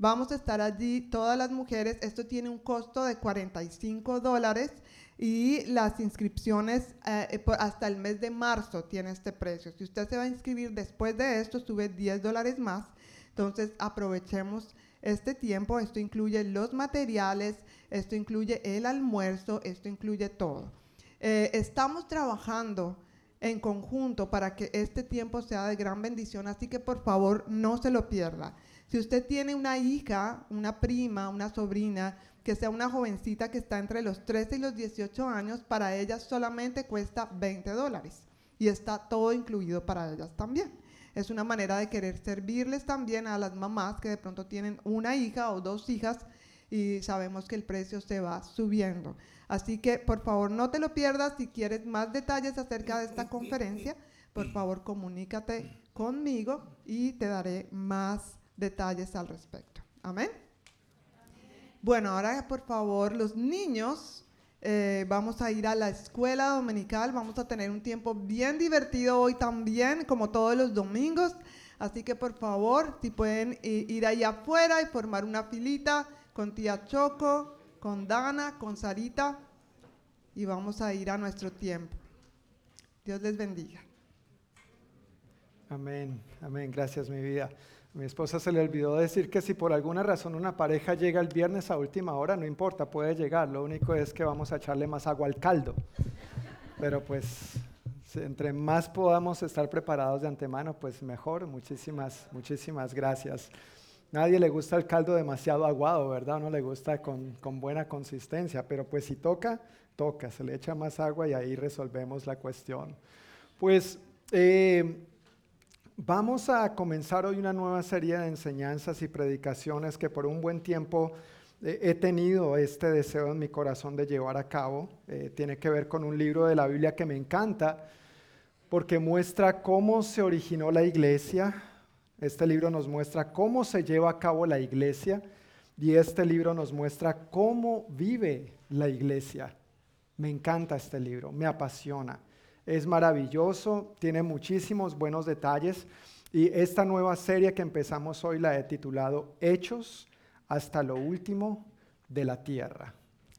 Vamos a estar allí todas las mujeres, esto tiene un costo de 45 dólares y las inscripciones eh, hasta el mes de marzo tiene este precio. Si usted se va a inscribir después de esto, sube 10 dólares más. Entonces aprovechemos este tiempo, esto incluye los materiales, esto incluye el almuerzo, esto incluye todo. Eh, estamos trabajando en conjunto para que este tiempo sea de gran bendición, así que por favor no se lo pierda. Si usted tiene una hija, una prima, una sobrina, que sea una jovencita que está entre los 13 y los 18 años, para ella solamente cuesta 20 dólares y está todo incluido para ellas también. Es una manera de querer servirles también a las mamás que de pronto tienen una hija o dos hijas y sabemos que el precio se va subiendo. Así que por favor no te lo pierdas. Si quieres más detalles acerca de esta conferencia, por favor comunícate conmigo y te daré más detalles al respecto. Amén. Bueno, ahora por favor los niños, eh, vamos a ir a la escuela dominical, vamos a tener un tiempo bien divertido hoy también, como todos los domingos. Así que por favor, si pueden i- ir allá afuera y formar una filita con tía Choco, con Dana, con Sarita, y vamos a ir a nuestro tiempo. Dios les bendiga. Amén, amén, gracias mi vida. Mi esposa se le olvidó decir que si por alguna razón una pareja llega el viernes a última hora, no importa, puede llegar, lo único es que vamos a echarle más agua al caldo. Pero pues entre más podamos estar preparados de antemano, pues mejor. Muchísimas, muchísimas gracias. Nadie le gusta el caldo demasiado aguado, ¿verdad? No le gusta con, con buena consistencia, pero pues si toca, toca, se le echa más agua y ahí resolvemos la cuestión. Pues eh, vamos a comenzar hoy una nueva serie de enseñanzas y predicaciones que por un buen tiempo eh, he tenido este deseo en mi corazón de llevar a cabo. Eh, tiene que ver con un libro de la Biblia que me encanta porque muestra cómo se originó la iglesia. Este libro nos muestra cómo se lleva a cabo la iglesia y este libro nos muestra cómo vive la iglesia. Me encanta este libro, me apasiona. Es maravilloso, tiene muchísimos buenos detalles y esta nueva serie que empezamos hoy la he titulado Hechos hasta lo último de la tierra.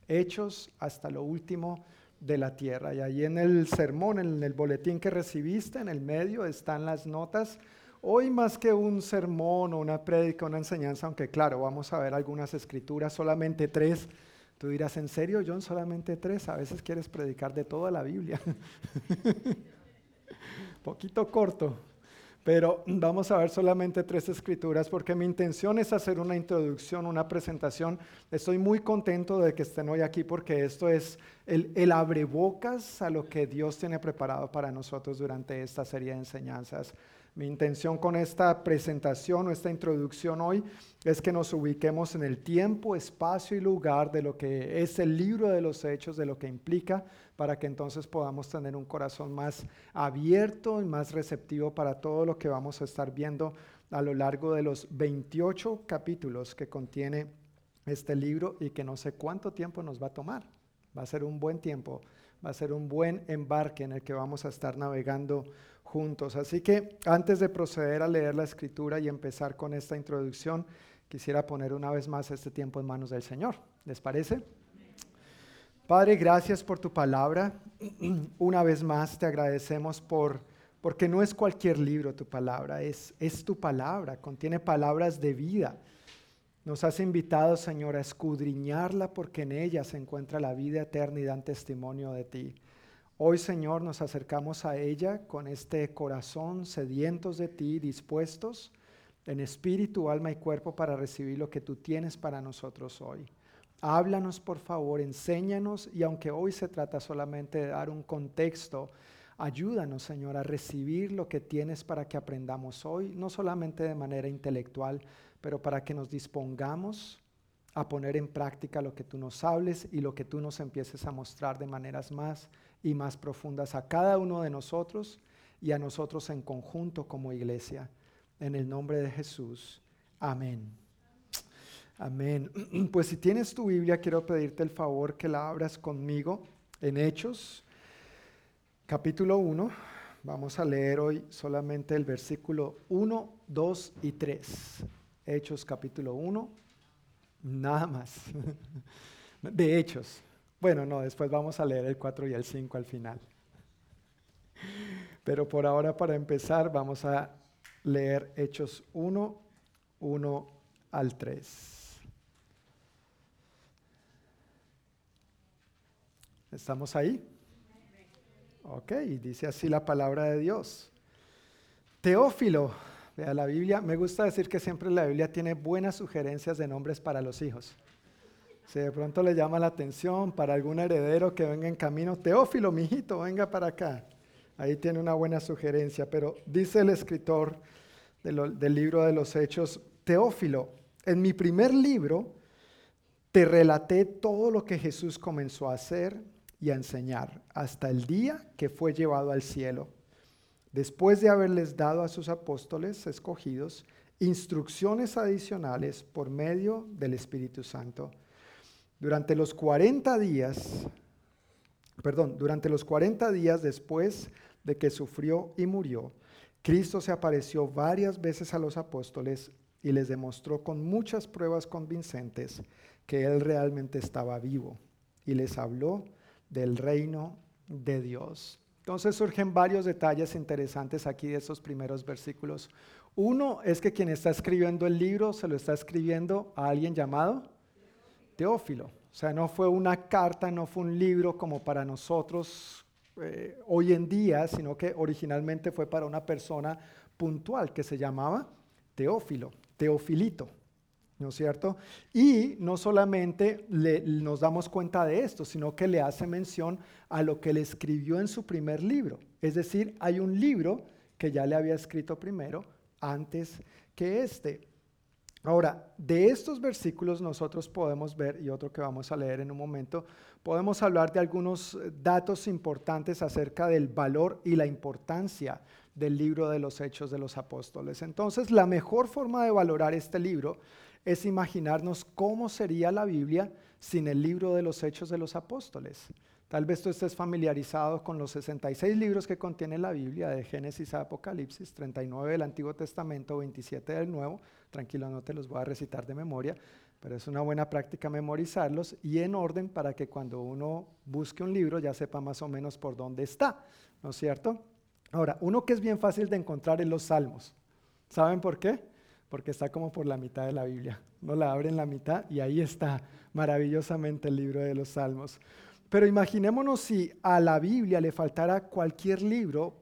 Hechos hasta lo último de la tierra. Y ahí en el sermón, en el boletín que recibiste, en el medio están las notas. Hoy más que un sermón o una prédica, una enseñanza, aunque claro, vamos a ver algunas escrituras, solamente tres. Tú dirás, ¿en serio, John? Solamente tres. A veces quieres predicar de toda la Biblia. Poquito corto. pero vamos a ver solamente tres escrituras porque mi intención es hacer una introducción, una presentación. Estoy muy contento de que estén hoy aquí porque esto es el, el abrebocas a lo que Dios tiene preparado para nosotros durante esta serie de enseñanzas. Mi intención con esta presentación o esta introducción hoy es que nos ubiquemos en el tiempo, espacio y lugar de lo que es el libro de los hechos, de lo que implica, para que entonces podamos tener un corazón más abierto y más receptivo para todo lo que vamos a estar viendo a lo largo de los 28 capítulos que contiene este libro y que no sé cuánto tiempo nos va a tomar. Va a ser un buen tiempo, va a ser un buen embarque en el que vamos a estar navegando juntos. Así que antes de proceder a leer la escritura y empezar con esta introducción, quisiera poner una vez más este tiempo en manos del Señor. ¿Les parece? Padre, gracias por tu palabra. Una vez más te agradecemos por porque no es cualquier libro tu palabra, es, es tu palabra, contiene palabras de vida. Nos has invitado, Señor, a escudriñarla porque en ella se encuentra la vida eterna y dan testimonio de ti. Hoy, Señor, nos acercamos a ella con este corazón sedientos de ti, dispuestos en espíritu, alma y cuerpo para recibir lo que tú tienes para nosotros hoy. Háblanos, por favor, enséñanos y aunque hoy se trata solamente de dar un contexto, ayúdanos, Señor, a recibir lo que tienes para que aprendamos hoy, no solamente de manera intelectual, pero para que nos dispongamos a poner en práctica lo que tú nos hables y lo que tú nos empieces a mostrar de maneras más y más profundas a cada uno de nosotros y a nosotros en conjunto como iglesia. En el nombre de Jesús. Amén. Amén. Pues si tienes tu Biblia, quiero pedirte el favor que la abras conmigo en Hechos, capítulo 1. Vamos a leer hoy solamente el versículo 1, 2 y 3. Hechos capítulo 1, nada más. De Hechos, bueno, no, después vamos a leer el 4 y el 5 al final. Pero por ahora, para empezar, vamos a leer Hechos 1, 1 al 3. ¿Estamos ahí? Ok, dice así la palabra de Dios. Teófilo, vea la Biblia, me gusta decir que siempre la Biblia tiene buenas sugerencias de nombres para los hijos. Si de pronto le llama la atención para algún heredero que venga en camino, Teófilo, mijito, venga para acá. Ahí tiene una buena sugerencia, pero dice el escritor del libro de los Hechos, Teófilo, en mi primer libro te relaté todo lo que Jesús comenzó a hacer y a enseñar hasta el día que fue llevado al cielo, después de haberles dado a sus apóstoles escogidos instrucciones adicionales por medio del Espíritu Santo durante los 40 días, perdón, durante los 40 días después de que sufrió y murió, Cristo se apareció varias veces a los apóstoles y les demostró con muchas pruebas convincentes que Él realmente estaba vivo y les habló del reino de Dios. Entonces surgen varios detalles interesantes aquí de esos primeros versículos. Uno es que quien está escribiendo el libro se lo está escribiendo a alguien llamado Teófilo. O sea, no fue una carta, no fue un libro como para nosotros eh, hoy en día, sino que originalmente fue para una persona puntual que se llamaba Teófilo, Teofilito. ¿No es cierto? Y no solamente nos damos cuenta de esto, sino que le hace mención a lo que le escribió en su primer libro. Es decir, hay un libro que ya le había escrito primero antes que este. Ahora, de estos versículos nosotros podemos ver, y otro que vamos a leer en un momento, podemos hablar de algunos eh, datos importantes acerca del valor y la importancia del libro de los Hechos de los Apóstoles. Entonces, la mejor forma de valorar este libro es imaginarnos cómo sería la Biblia sin el libro de los Hechos de los Apóstoles. Tal vez tú estés familiarizado con los 66 libros que contiene la Biblia, de Génesis a Apocalipsis, 39 del Antiguo Testamento, 27 del Nuevo. Tranquilo, no te los voy a recitar de memoria, pero es una buena práctica memorizarlos y en orden para que cuando uno busque un libro ya sepa más o menos por dónde está, ¿no es cierto? Ahora, uno que es bien fácil de encontrar es los salmos. ¿Saben por qué? Porque está como por la mitad de la Biblia. No la abre en la mitad y ahí está maravillosamente el libro de los salmos. Pero imaginémonos si a la Biblia le faltara cualquier libro,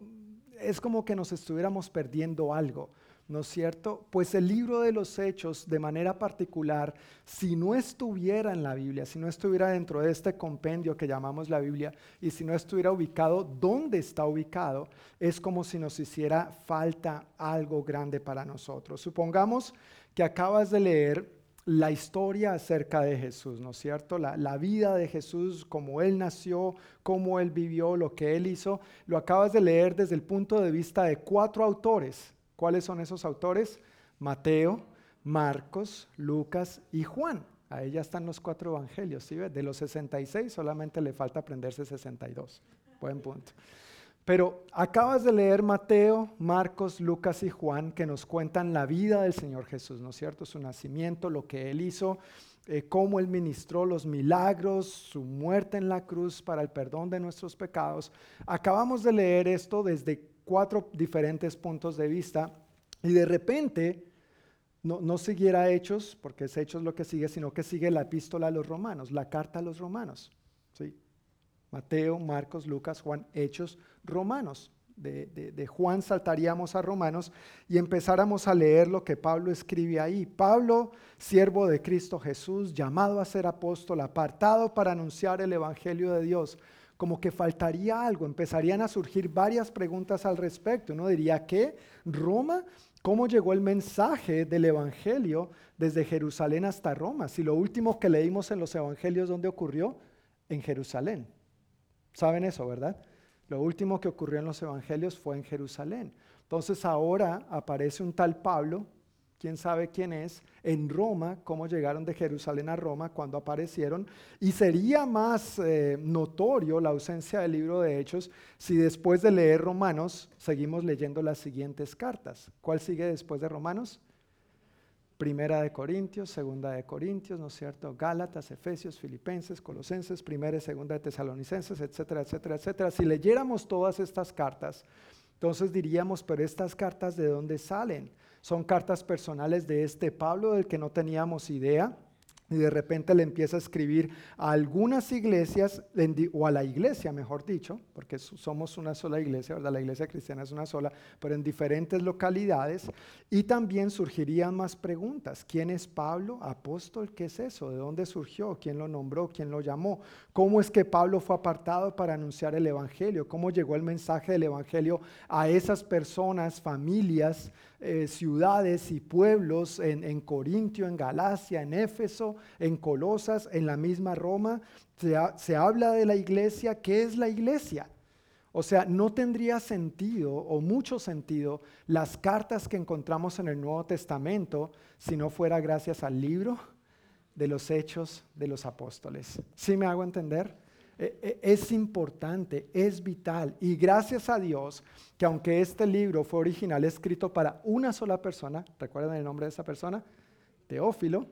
es como que nos estuviéramos perdiendo algo. ¿No es cierto? Pues el libro de los hechos, de manera particular, si no estuviera en la Biblia, si no estuviera dentro de este compendio que llamamos la Biblia, y si no estuviera ubicado donde está ubicado, es como si nos hiciera falta algo grande para nosotros. Supongamos que acabas de leer la historia acerca de Jesús, ¿no es cierto? La, la, vida de Jesús, cómo Él nació, cómo Él vivió, lo que Él hizo, lo acabas de leer desde el punto de vista de cuatro autores ¿Cuáles son esos autores? Mateo, Marcos, Lucas y Juan. Ahí ya están los cuatro evangelios, ¿sí? De los 66 solamente le falta aprenderse 62. Buen punto. Pero acabas de leer Mateo, Marcos, Lucas y Juan que nos cuentan la vida del Señor Jesús, ¿no es cierto? Su nacimiento, lo que Él hizo, eh, cómo Él ministró los milagros, su muerte en la cruz para el perdón de nuestros pecados. Acabamos de leer esto desde cuatro diferentes puntos de vista y de repente no, no siguiera Hechos, porque es Hechos lo que sigue, sino que sigue la epístola a los romanos, la carta a los romanos. ¿sí? Mateo, Marcos, Lucas, Juan, Hechos, Romanos. De, de, Juan saltaríamos a Romanos y empezáramos a leer lo que Pablo escribe ahí. Pablo, siervo de Cristo Jesús, llamado a ser apóstol, apartado para anunciar el Evangelio de Dios como que faltaría algo, empezarían a surgir varias preguntas al respecto. Uno diría, ¿qué? ¿Roma? ¿Cómo llegó el mensaje del Evangelio desde Jerusalén hasta Roma? Si lo último que leímos en los Evangelios, ¿dónde ocurrió? En Jerusalén. ¿Saben eso, verdad? Lo último que ocurrió en los Evangelios fue en Jerusalén. Entonces ahora aparece un tal Pablo quién sabe quién es, en Roma, cómo llegaron de Jerusalén a Roma cuando aparecieron, y sería más eh, notorio la ausencia del libro de Hechos si después de leer Romanos seguimos leyendo las siguientes cartas. ¿Cuál sigue después de Romanos? Primera de Corintios, segunda de Corintios, ¿no es cierto? Gálatas, Efesios, Filipenses, Colosenses, primera y segunda de Tesalonicenses, etcétera, etcétera, etcétera. Si leyéramos todas estas cartas, entonces diríamos, pero estas cartas de dónde salen? Son cartas personales de este Pablo del que no teníamos idea y de repente le empieza a escribir a algunas iglesias, o a la iglesia, mejor dicho, porque somos una sola iglesia, ¿verdad? La iglesia cristiana es una sola, pero en diferentes localidades. Y también surgirían más preguntas. ¿Quién es Pablo? Apóstol, ¿qué es eso? ¿De dónde surgió? ¿Quién lo nombró? ¿Quién lo llamó? ¿Cómo es que Pablo fue apartado para anunciar el Evangelio? ¿Cómo llegó el mensaje del Evangelio a esas personas, familias? Eh, ciudades y pueblos en, en, Corintio, en Galacia, en Éfeso, en Colosas, en la misma Roma. Se, se habla de la iglesia. ¿Qué es la iglesia? O sea, no tendría sentido o mucho sentido las cartas que encontramos en el Nuevo Testamento si no fuera gracias al libro de los hechos de los apóstoles. ¿Sí me hago entender? E, e, es importante, es vital. Y gracias a Dios que aunque este libro fue original escrito para una sola persona, ¿recuerdan el nombre de esa persona? Teófilo.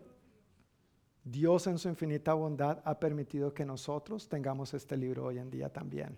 Dios en su infinita bondad ha permitido que nosotros tengamos este libro hoy en día también.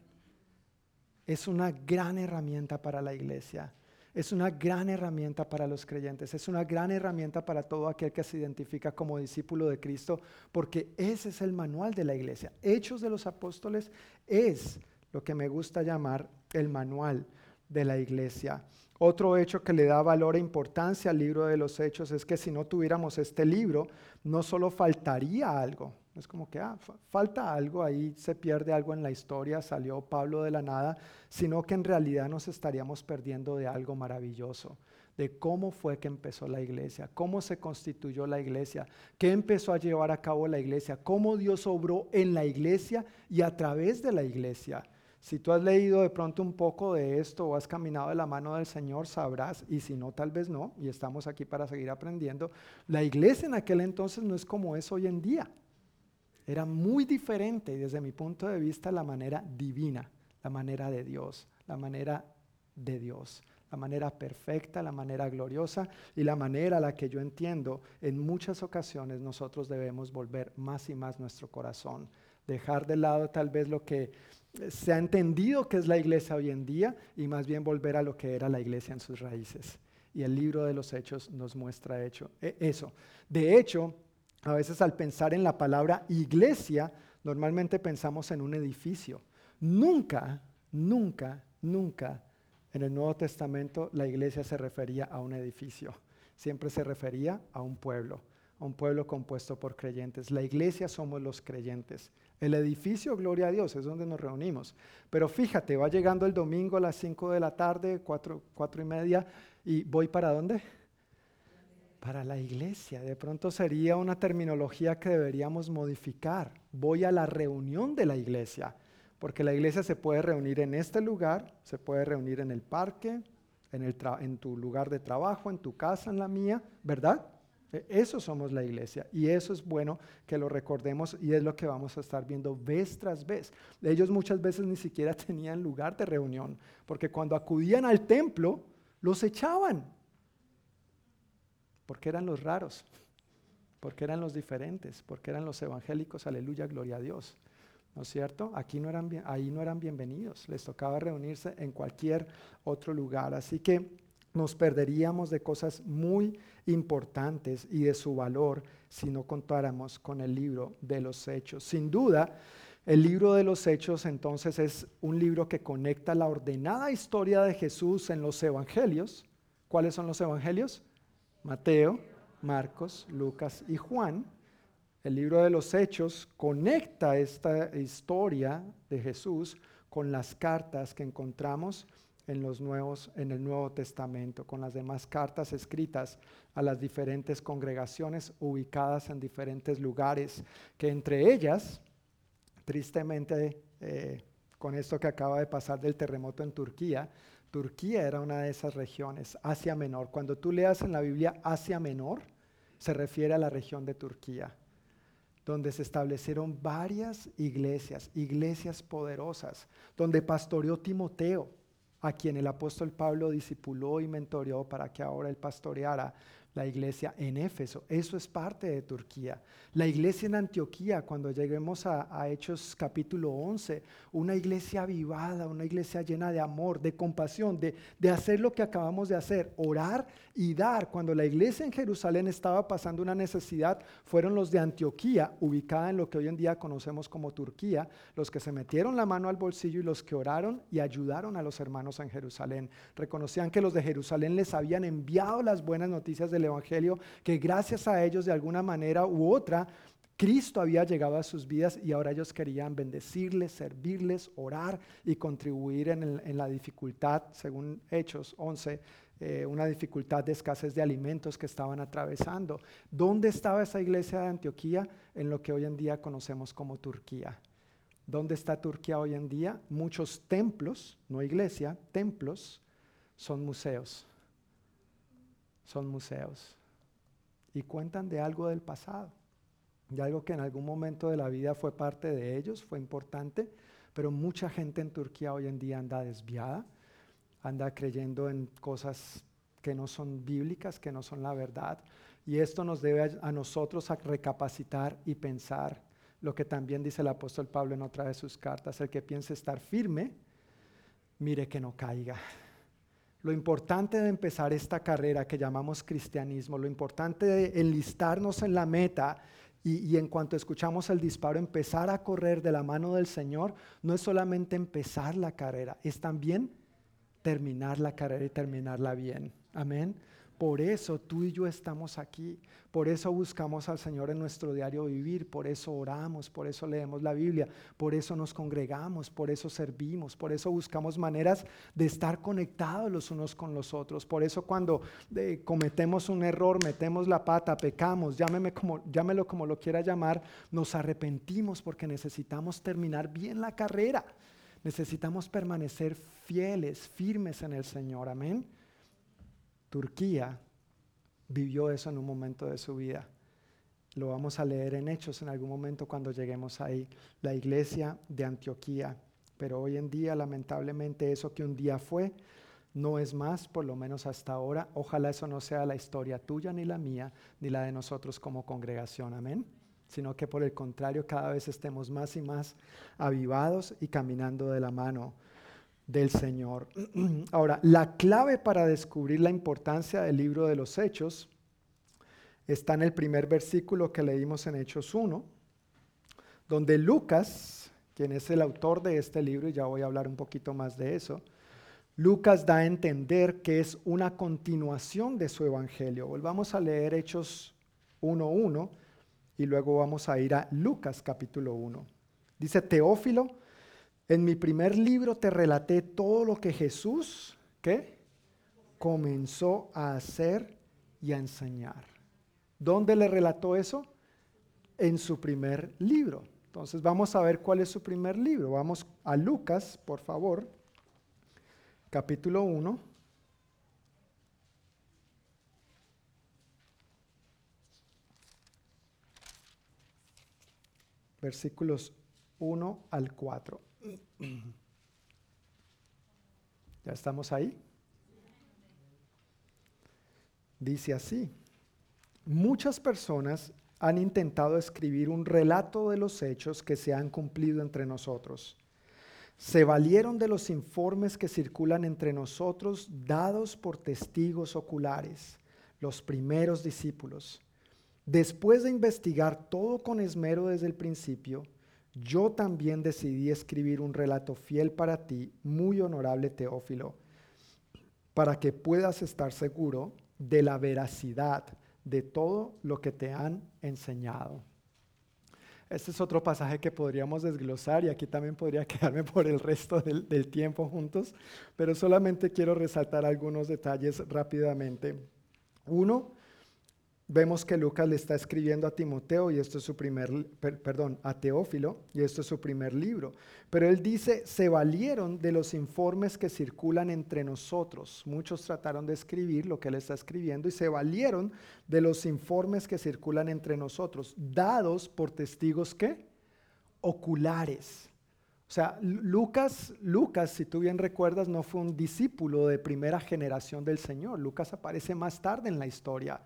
Es una gran herramienta para la iglesia es una gran herramienta para los creyentes, es una gran herramienta para todo aquel que se identifica como discípulo de Cristo, porque ese es el manual de la iglesia. Hechos de los apóstoles es lo que me gusta llamar el manual de la iglesia. Otro hecho que le da valor e importancia al libro de los hechos es que si no tuviéramos este libro, no solo faltaría algo, es como que ah, falta algo, ahí se pierde algo en la historia, salió Pablo de la nada, sino que en realidad nos estaríamos perdiendo de algo maravilloso, de cómo fue que empezó la iglesia, cómo se constituyó la iglesia, qué empezó a llevar a cabo la iglesia, cómo Dios obró en la iglesia y a través de la iglesia. Si tú has leído de pronto un poco de esto o has caminado de la mano del Señor, sabrás, y si no, tal vez no, y estamos aquí para seguir aprendiendo, la iglesia en aquel entonces no es como es hoy en día. Era muy diferente desde mi punto de vista la manera divina, la manera de Dios, la manera de Dios, la manera perfecta, la manera gloriosa y la manera a la que yo entiendo en muchas ocasiones nosotros debemos volver más y más nuestro corazón, dejar de lado tal vez lo que se ha entendido que es la iglesia hoy en día y más bien volver a lo que era la iglesia en sus raíces. Y el libro de los hechos nos muestra hecho, e, eso. De hecho, a veces al pensar en la palabra iglesia, normalmente pensamos en un edificio. Nunca, nunca, nunca En el Nuevo Testamento la iglesia se refería a un edificio, siempre se refería a un pueblo, a un pueblo compuesto por creyentes. La iglesia somos los creyentes. El edificio, gloria a Dios, es donde nos reunimos. Pero fíjate, va llegando el domingo a las 5 de la tarde, 4, cuatro y media, y voy para dónde? Para la iglesia. De pronto sería una terminología que deberíamos modificar. Voy a la reunión de la iglesia, porque la iglesia se puede reunir en este lugar, se puede reunir en el parque, en, tu lugar de trabajo, en tu casa, en la mía, ¿verdad? E, eso somos la iglesia y eso es bueno que lo recordemos y es lo que vamos a estar viendo vez tras vez. Ellos muchas veces ni siquiera tenían lugar de reunión, porque cuando acudían al templo los echaban, porque eran los raros, porque eran los diferentes, porque eran los evangélicos, aleluya, gloria a Dios. ¿No es cierto? Aquí no eran, ahí no eran bienvenidos, les tocaba reunirse en cualquier otro lugar. Así que nos perderíamos de cosas muy importantes y de su valor si no contáramos con el libro de los hechos. Sin duda, el libro de los hechos entonces es un libro que conecta la ordenada historia de Jesús en los evangelios. ¿Cuáles son los evangelios? Mateo, Marcos, Lucas y Juan. El libro de los hechos conecta esta historia de Jesús con las cartas que encontramos en, los nuevos, en el Nuevo Testamento, con las demás cartas escritas a las diferentes congregaciones ubicadas en diferentes lugares, que entre ellas, tristemente, eh, con esto que acaba de pasar del terremoto en Turquía, Turquía era una de esas regiones, Asia Menor. Cuando tú leas en la Biblia Asia Menor, se refiere a la región de Turquía, donde se establecieron varias iglesias, iglesias poderosas, donde pastoreó Timoteo, a quien el apóstol Pablo discipuló y mentoreó para que ahora él pastoreara la iglesia en Éfeso. Eso es parte de Turquía. La iglesia en Antioquía, cuando lleguemos a, Hechos capítulo 11, una iglesia avivada, una iglesia llena de amor, de compasión, de, de hacer lo que acabamos de hacer, orar y dar. Cuando la iglesia en Jerusalén estaba pasando una necesidad, fueron los de Antioquía, ubicada en lo que hoy en día conocemos como Turquía, los que se metieron la mano al bolsillo y los que oraron y ayudaron a los hermanos en Jerusalén. Reconocían que los de Jerusalén les habían enviado las buenas noticias de Evangelio, que gracias a ellos de alguna manera u otra, Cristo había llegado a sus vidas y ahora ellos querían bendecirles, servirles, orar y contribuir en, la dificultad, según Hechos 11, eh, una dificultad de escasez de alimentos que estaban atravesando. ¿Dónde estaba esa iglesia de Antioquía? En lo que hoy en día conocemos como Turquía. ¿Dónde está Turquía hoy en día? Muchos templos, no iglesia, templos, son museos son museos y cuentan de algo del pasado, de algo que en algún momento de la vida fue parte de ellos, fue importante, pero mucha gente en Turquía hoy en día anda desviada, anda creyendo en cosas que no son bíblicas, que no son la verdad. Y esto nos debe a, nosotros recapacitar y pensar lo que también dice el apóstol Pablo en otra de sus cartas, el que piense estar firme, mire que no caiga. Lo importante de empezar esta carrera que llamamos cristianismo, lo importante de enlistarnos en la meta y, en cuanto escuchamos el disparo, empezar a correr de la mano del Señor, no es solamente empezar la carrera, es también terminar la carrera y terminarla bien. Amén. Por eso tú y yo estamos aquí, por eso buscamos al Señor en nuestro diario vivir, por eso oramos, por eso leemos la Biblia, por eso nos congregamos, por eso servimos, por eso buscamos maneras de estar conectados los unos con los otros. Por eso cuando eh, cometemos un error, metemos la pata, pecamos, llámeme como, llámelo como lo quiera llamar, nos arrepentimos porque necesitamos terminar bien la carrera. Necesitamos permanecer fieles, firmes en el Señor. Amén. Turquía vivió eso en un momento de su vida. Lo vamos a leer en Hechos en algún momento cuando lleguemos ahí. La iglesia de Antioquía. Pero hoy en día, lamentablemente, eso que un día fue, no es más, por lo menos hasta ahora. Ojalá eso no sea la historia tuya ni la mía, ni la de nosotros como congregación. Amén. Sino que por el contrario, cada vez estemos más y más avivados y caminando de la mano del Señor. Ahora, la clave para descubrir la importancia del libro de los Hechos está en el primer versículo que leímos en Hechos 1, donde Lucas, quien es el autor de este libro, y ya voy a hablar un poquito más de eso, Lucas da a entender que es una continuación de su evangelio. Volvamos a leer Hechos 1.1 y luego vamos a ir a Lucas capítulo 1. Dice Teófilo, en mi primer libro te relaté todo lo que Jesús. Comenzó a hacer y a enseñar. ¿Dónde le relató eso? En su primer libro. Entonces vamos a ver cuál es su primer libro. Vamos a Lucas, por favor, capítulo 1. Versículos 1 al 4. ¿Ya estamos ahí? Dice así, muchas personas han intentado escribir un relato de los hechos que se han cumplido entre nosotros. Se valieron de los informes que circulan entre nosotros dados por testigos oculares, los primeros discípulos. Después de investigar todo con esmero desde el principio, yo también decidí escribir un relato fiel para ti, muy honorable Teófilo, para que puedas estar seguro de la veracidad de todo lo que te han enseñado. Este es otro pasaje que podríamos desglosar y aquí también podría quedarme por el resto del, del tiempo juntos, pero solamente quiero resaltar algunos detalles rápidamente. Uno, vemos que Lucas le está escribiendo a Timoteo y esto es su primer, perdón, a Teófilo y esto es su primer libro. Pero él dice, se valieron de los informes que circulan entre nosotros. Muchos trataron de escribir lo que él está escribiendo y se valieron de los informes que circulan entre nosotros, dados por testigos que oculares. O sea, Lucas, Lucas, si tú bien recuerdas, no fue un discípulo de primera generación del Señor. Lucas aparece más tarde en la historia.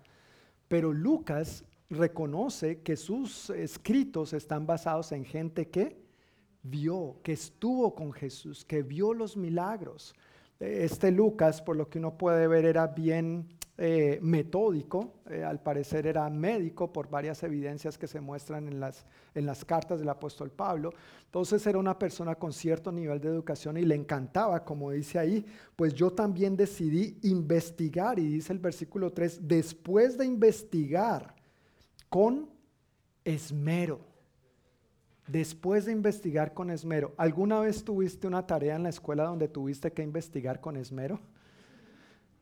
Pero Lucas reconoce que sus escritos están basados en gente que vio, que estuvo con Jesús, que vio los milagros. Este Lucas, por lo que uno puede ver, era bien eh, metódico, eh, al parecer era médico por varias evidencias que se muestran en las, en las cartas del apóstol Pablo. Entonces era una persona con cierto nivel de educación y le encantaba, como dice ahí, pues yo también decidí investigar, y dice el versículo 3, después de investigar con esmero, después de investigar con esmero, ¿alguna vez tuviste una tarea en la escuela donde tuviste que investigar con esmero?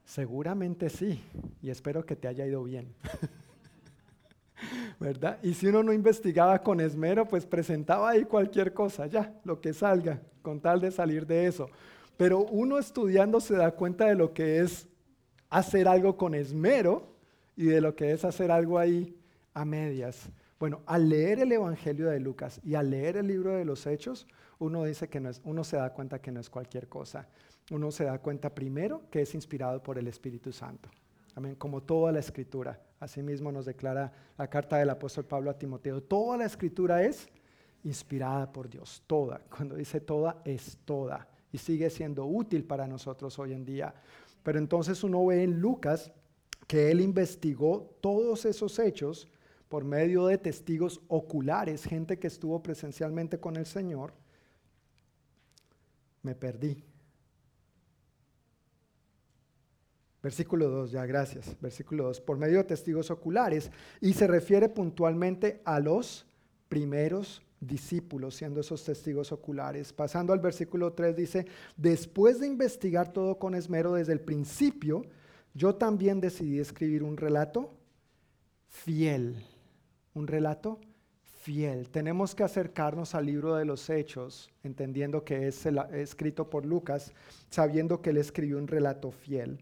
Seguramente sí, y espero que te haya ido bien. ¿Verdad? Y si uno no investigaba con esmero, pues presentaba ahí cualquier cosa, ya, lo que salga, con tal de salir de eso. Pero uno estudiando se da cuenta de lo que es hacer algo con esmero y de lo que es hacer algo ahí a medias. Bueno, al leer el Evangelio de Lucas y al leer el libro de los Hechos, uno dice que no es, uno se da cuenta que no es cualquier cosa uno se da cuenta primero que es inspirado por el Espíritu Santo. Amén, como toda la escritura. Asimismo nos declara la carta del apóstol Pablo a Timoteo. Toda la escritura es inspirada por Dios, toda. Cuando dice toda, es toda. Y sigue siendo útil para nosotros hoy en día. Pero entonces uno ve en Lucas que él investigó todos esos hechos por medio de testigos oculares, gente que estuvo presencialmente con el Señor. Me perdí. Versículo 2, ya gracias. Versículo 2, por medio de testigos oculares. Y se refiere puntualmente a los primeros discípulos, siendo esos testigos oculares. Pasando al versículo 3, dice, después de investigar todo con esmero desde el principio, yo también decidí escribir un relato fiel. Un relato fiel. Tenemos que acercarnos al libro de los hechos, entendiendo que es escrito por Lucas, sabiendo que él escribió un relato fiel.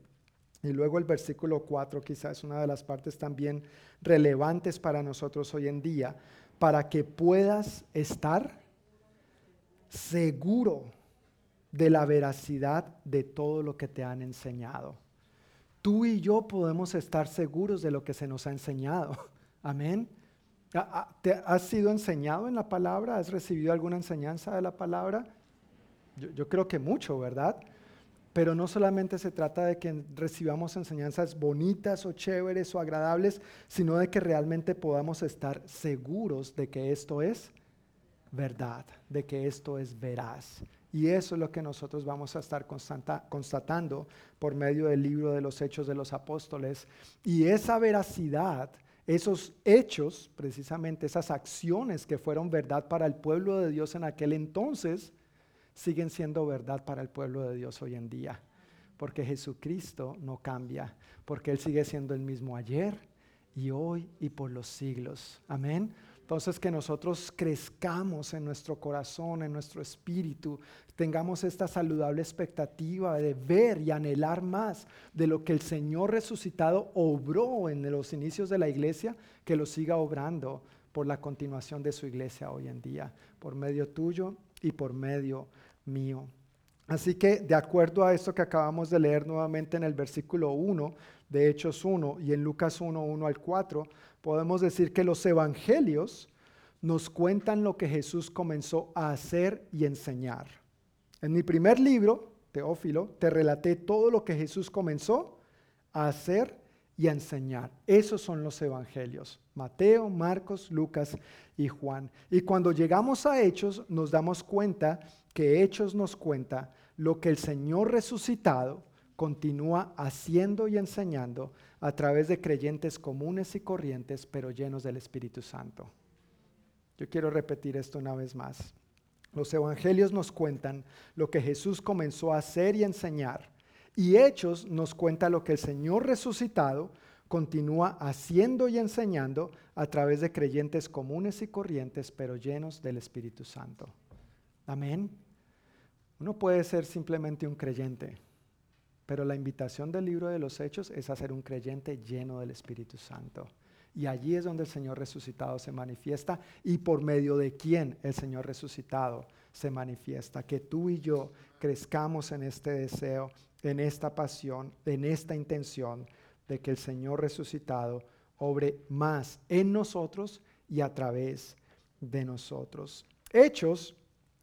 Y luego el versículo 4 quizás es una de las partes también relevantes para nosotros hoy en día, para que puedas estar seguro de la veracidad de todo lo que te han enseñado. Tú y yo podemos estar seguros de lo que se nos ha enseñado. Amén. ¿Te ¿Has sido enseñado en la palabra? ¿Has recibido alguna enseñanza de la palabra? Yo, yo creo que mucho, ¿verdad? Pero no solamente se trata de que recibamos enseñanzas bonitas o chéveres o agradables, sino de que realmente podamos estar seguros de que esto es verdad, de que esto es veraz. Y eso es lo que nosotros vamos a estar constatando por medio del libro de los Hechos de los Apóstoles. Y esa veracidad, esos hechos, precisamente esas acciones que fueron verdad para el pueblo de Dios en aquel entonces, siguen siendo verdad para el pueblo de Dios hoy en día. Porque Jesucristo no cambia, porque Él sigue siendo el mismo ayer y hoy y por los siglos. Amén. Entonces que nosotros crezcamos en nuestro corazón, en nuestro espíritu, tengamos esta saludable expectativa de ver y anhelar más de lo que el Señor resucitado obró en los inicios de la iglesia, que lo siga obrando por la continuación de su iglesia hoy en día, por medio tuyo y por medio mío. Así que de acuerdo a esto que acabamos de leer nuevamente en el versículo 1 de Hechos 1 y en Lucas 1, 1 al 4, podemos decir que los evangelios nos cuentan lo que Jesús comenzó a hacer y enseñar. En mi primer libro, Teófilo, te relaté todo lo que Jesús comenzó a hacer y a enseñar. Esos son los evangelios. Mateo, Marcos, Lucas y Juan. Y cuando llegamos a Hechos nos damos cuenta que Hechos nos cuenta lo que el Señor resucitado continúa haciendo y enseñando a través de creyentes comunes y corrientes, pero llenos del Espíritu Santo. Yo quiero repetir esto una vez más. Los evangelios nos cuentan lo que Jesús comenzó a hacer y enseñar, y Hechos nos cuenta lo que el Señor resucitado continúa haciendo y enseñando a través de creyentes comunes y corrientes, pero llenos del Espíritu Santo. Amén. Uno puede ser simplemente un creyente, pero la invitación del libro de los Hechos es a ser un creyente lleno del Espíritu Santo. Y allí es donde el Señor resucitado se manifiesta y por medio de quién el Señor resucitado se manifiesta. Que tú y yo crezcamos en este deseo, en esta pasión, en esta intención de que el Señor resucitado obre más en nosotros y a través de nosotros. Hechos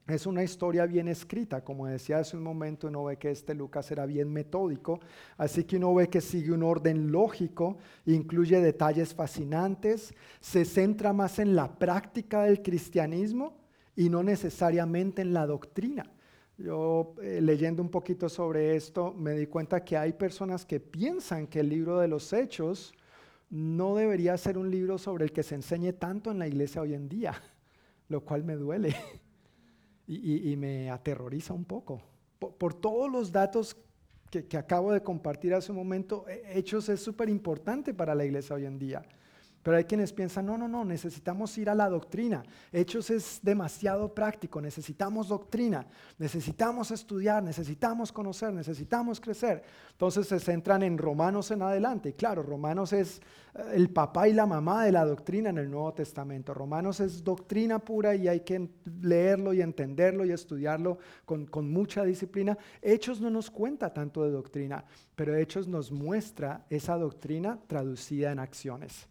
es una historia bien escrita, como decía hace un momento, uno ve que este Lucas era bien metódico, así que uno ve que sigue un orden lógico, incluye detalles fascinantes, se centra más en la práctica del cristianismo y no necesariamente en la doctrina. Yo eh, leyendo un poquito sobre esto me di cuenta que hay personas que piensan que el libro de los hechos no debería ser un libro sobre el que se enseñe tanto en la iglesia hoy en día, lo cual me duele y, me aterroriza un poco. Por, todos los datos que, que, acabo de compartir hace un momento, Hechos es súper importante para la iglesia hoy en día. Pero hay quienes piensan, no, no, no, necesitamos ir a la doctrina. Hechos es demasiado práctico, necesitamos doctrina, necesitamos estudiar, necesitamos conocer, necesitamos crecer. Entonces se centran en Romanos en adelante. claro, Romanos es eh, el papá y la mamá de la doctrina en el Nuevo Testamento. Romanos es doctrina pura y hay que leerlo y entenderlo y estudiarlo con, con mucha disciplina. Hechos no nos cuenta tanto de doctrina, pero Hechos nos muestra esa doctrina traducida en acciones.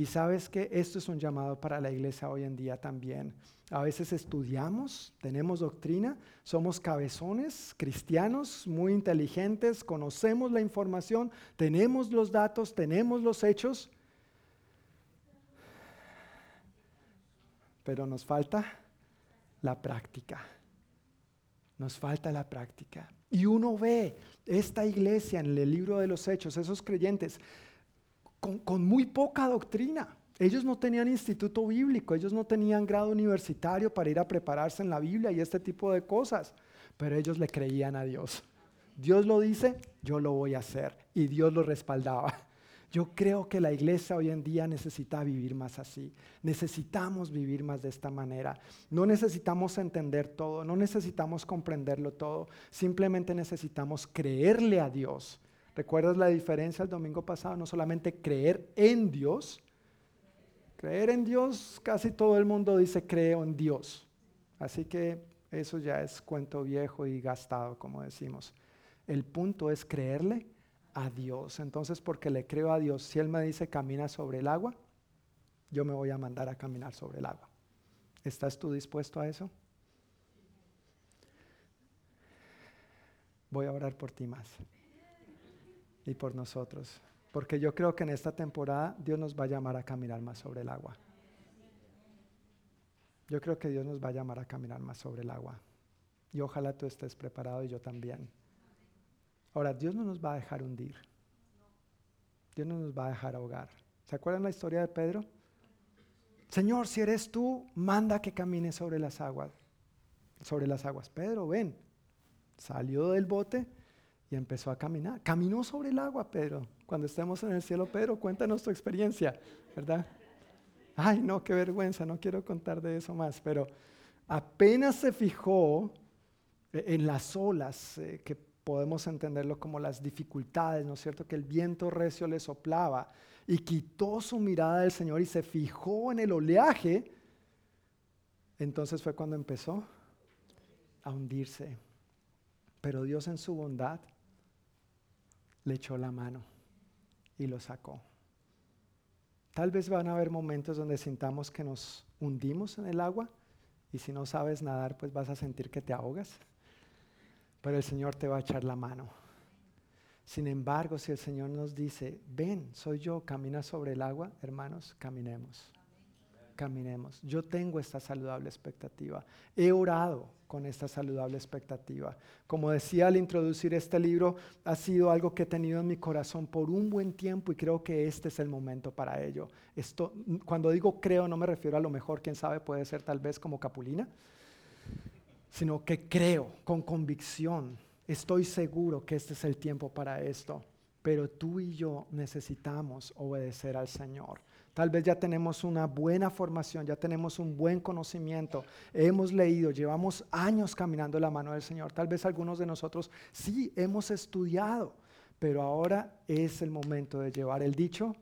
Y sabes que esto es un llamado para la iglesia hoy en día también. A veces estudiamos, tenemos doctrina, somos cabezones, cristianos, muy inteligentes, conocemos la información, tenemos los datos, tenemos los hechos, pero nos falta la práctica. Nos falta la práctica. Y uno ve esta iglesia en el libro de los hechos, esos creyentes, con, muy poca doctrina. Ellos no tenían instituto bíblico, ellos no tenían grado universitario para ir a prepararse en la Biblia y este tipo de cosas, pero ellos le creían a Dios. Dios lo dice, yo lo voy a hacer y Dios lo respaldaba. Yo creo que la iglesia hoy en día necesita vivir más así. Necesitamos vivir más de esta manera. No necesitamos entender todo, no necesitamos comprenderlo todo. Simplemente necesitamos creerle a Dios ¿Recuerdas la diferencia el domingo pasado? No solamente creer en Dios. Creer en Dios, casi todo el mundo dice creo en Dios. Así que eso ya es cuento viejo y gastado, como decimos. El punto es creerle a Dios. Entonces, porque le creo a Dios, si Él me dice camina sobre el agua, yo me voy a mandar a caminar sobre el agua. ¿Estás tú dispuesto a eso? Voy a orar por ti más y por nosotros. Porque yo creo que en esta temporada Dios nos va a llamar a caminar más sobre el agua. Yo creo que Dios nos va a llamar a caminar más sobre el agua. Y ojalá tú estés preparado y yo también. Ahora, Dios no nos va a dejar hundir. Dios no nos va a dejar ahogar. ¿Se acuerdan la historia de Pedro? Señor, si eres tú, manda que camine sobre las aguas. Sobre las aguas. Pedro, ven. Salió del bote y empezó a caminar. Caminó sobre el agua, Pedro. Cuando estemos en el cielo, Pedro, cuéntanos tu experiencia, ¿verdad? Ay, no, qué vergüenza, no quiero contar de eso más, pero apenas se fijó en las olas, eh, que podemos entenderlo como las dificultades, ¿no es cierto? Que el viento recio le soplaba y quitó su mirada del Señor y se fijó en el oleaje, entonces fue cuando empezó a hundirse. Pero Dios en su bondad le echó la mano y lo sacó. Tal vez van a haber momentos donde sintamos que nos hundimos en el agua y si no sabes nadar, pues vas a sentir que te ahogas. Pero el Señor te va a echar la mano. Sin embargo, si el Señor nos dice, ven, soy yo, camina sobre el agua, hermanos, caminemos. Caminemos. Yo tengo esta saludable expectativa. He orado con esta saludable expectativa. Como decía al introducir este libro, ha sido algo que he tenido en mi corazón por un buen tiempo y creo que este es el momento para ello. Esto, cuando digo creo, no me refiero a lo mejor, quién sabe, puede ser tal vez como Capulina, sino que creo con convicción Estoy seguro que este es el tiempo para esto, pero tú y yo necesitamos obedecer al Señor. Tal vez ya tenemos una buena formación, ya tenemos un buen conocimiento, hemos leído, llevamos años caminando la mano del Señor. Tal vez algunos de nosotros sí hemos estudiado, pero ahora es el momento de llevar el dicho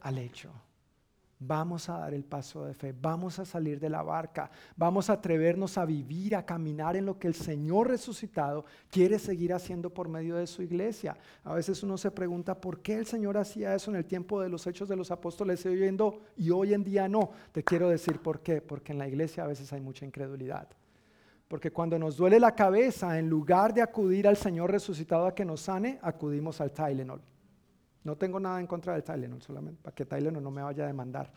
al hecho. Vamos a dar el paso de fe, vamos a salir de la barca, vamos a atrevernos a vivir, a caminar en lo que el Señor resucitado quiere seguir haciendo por medio de su iglesia. A veces uno se pregunta por qué el Señor hacía eso en el tiempo de los hechos de los apóstoles oyendo y hoy en día no. Te quiero decir por qué, porque en la iglesia a veces hay mucha incredulidad. Porque cuando nos duele la cabeza, en lugar de acudir al Señor resucitado a que nos sane, acudimos al Tylenol. No tengo nada en contra del Tylenol, solamente para que Tylenol no me vaya a demandar.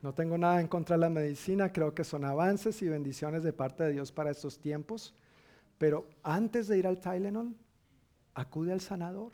No tengo nada en contra de la medicina, creo que son avances y bendiciones de parte de Dios para estos tiempos. Pero antes de ir al Tylenol, acude al sanador,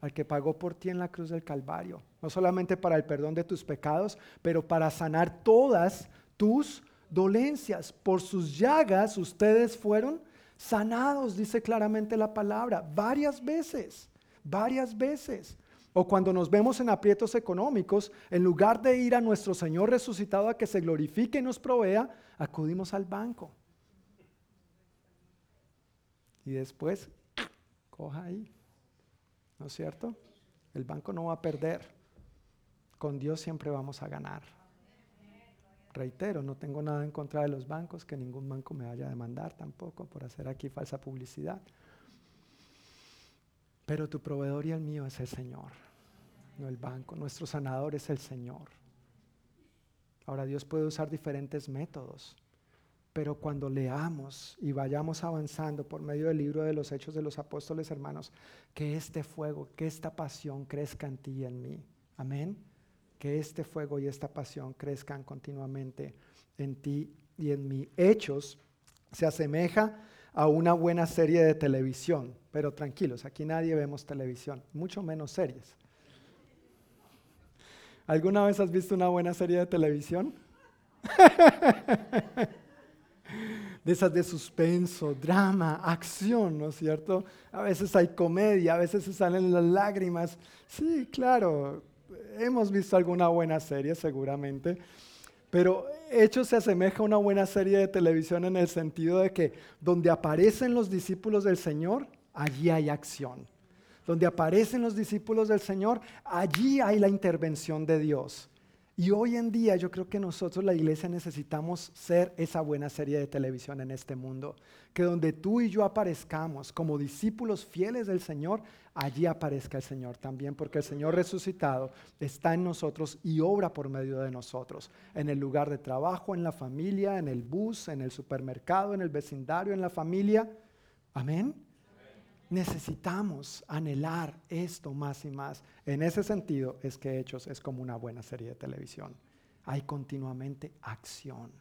al que pagó por ti en la cruz del Calvario. No solamente para el perdón de tus pecados, pero para sanar todas tus dolencias. Por sus llagas ustedes fueron sanados, dice claramente la palabra, varias veces, varias veces. O cuando nos vemos en aprietos económicos, en lugar de ir a nuestro Señor resucitado a que se glorifique y nos provea, acudimos al banco. Y después, coja ahí. ¿No es cierto? El banco no va a perder. Con Dios siempre vamos a ganar. Reitero, no tengo nada en contra de los bancos, que ningún banco me vaya a demandar tampoco por hacer aquí falsa publicidad. Pero tu proveedor y el mío es el Señor, no el banco. Nuestro sanador es el Señor. Ahora Dios puede usar diferentes métodos, pero cuando leamos y vayamos avanzando por medio del libro de los Hechos de los Apóstoles, hermanos, que este fuego, que esta pasión crezca en ti y en mí. Amén que este fuego y esta pasión crezcan continuamente en ti y en mí. Hechos se asemeja a una buena serie de televisión, pero tranquilos, aquí nadie vemos televisión, mucho menos series. ¿Alguna vez has visto una buena serie de televisión? de esas de suspenso, drama, acción, ¿no es cierto? A veces hay comedia, a veces se salen las lágrimas. Sí, claro, hemos visto alguna buena serie seguramente, pero Hechos se asemeja a una buena serie de televisión en el sentido de que donde aparecen los discípulos del Señor, allí hay acción. Donde aparecen los discípulos del Señor, allí hay la intervención de Dios. Y hoy en día yo creo que nosotros, la iglesia, necesitamos ser esa buena serie de televisión en este mundo. Que donde tú y yo aparezcamos como discípulos fieles del Señor, allí aparezca el Señor también, porque el Señor resucitado está en nosotros y obra por medio de nosotros. En el lugar de trabajo, en la familia, en el bus, en el supermercado, en el vecindario, en la familia. Amén. Necesitamos anhelar esto más y más. En ese sentido es que Hechos es como una buena serie de televisión. Hay continuamente acción.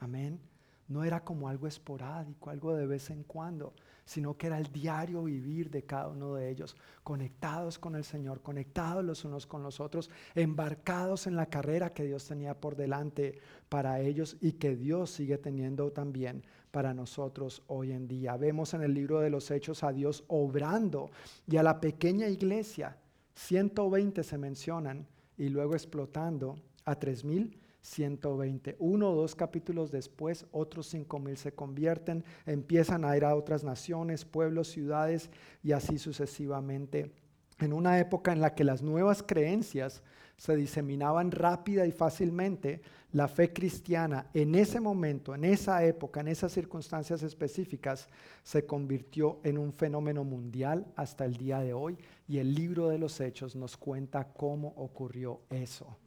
Amén. No era como algo esporádico, algo de vez en cuando, sino que era el diario vivir de cada uno de ellos, conectados con el Señor, conectados los unos con los otros, embarcados en la carrera que Dios tenía por delante para ellos y que Dios sigue teniendo también para nosotros hoy en día. Vemos en el libro de los Hechos a Dios obrando y a la pequeña iglesia, 120 se mencionan, y luego explotando a 3120. Uno o dos capítulos después, otros 5000 se convierten, empiezan a ir a otras naciones, pueblos, ciudades y así sucesivamente. En una época en la que las nuevas creencias se diseminaban rápida y fácilmente, la fe cristiana en ese momento, en esa época, en esas circunstancias específicas, se convirtió en un fenómeno mundial hasta el día de hoy y el libro de los hechos nos cuenta cómo ocurrió eso.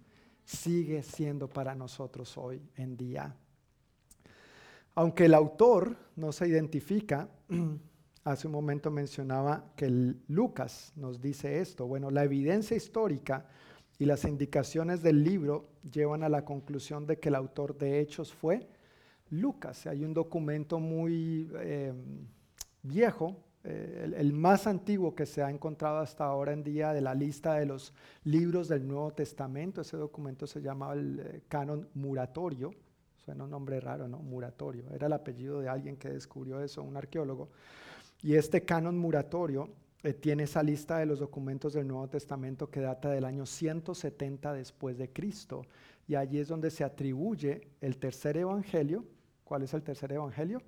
Sigue siendo para nosotros hoy en día. Aunque el autor no se identifica, hace un momento mencionaba que Lucas nos dice esto. Bueno, la evidencia histórica y las indicaciones del libro llevan a la conclusión de que el autor de Hechos fue Lucas. Hay un documento muy eh, viejo, eh, el, más antiguo que se ha encontrado hasta ahora en día de la lista de los libros del Nuevo Testamento. Ese documento se llamaba el eh, canon muratorio. Suena un nombre raro, ¿no? Muratorio. Era el apellido de alguien que descubrió eso, un arqueólogo. Y este canon muratorio eh, tiene esa lista de los documentos del Nuevo Testamento que data del año 170 después de Cristo. Y allí es donde se atribuye el tercer evangelio. ¿Cuál es el tercer evangelio?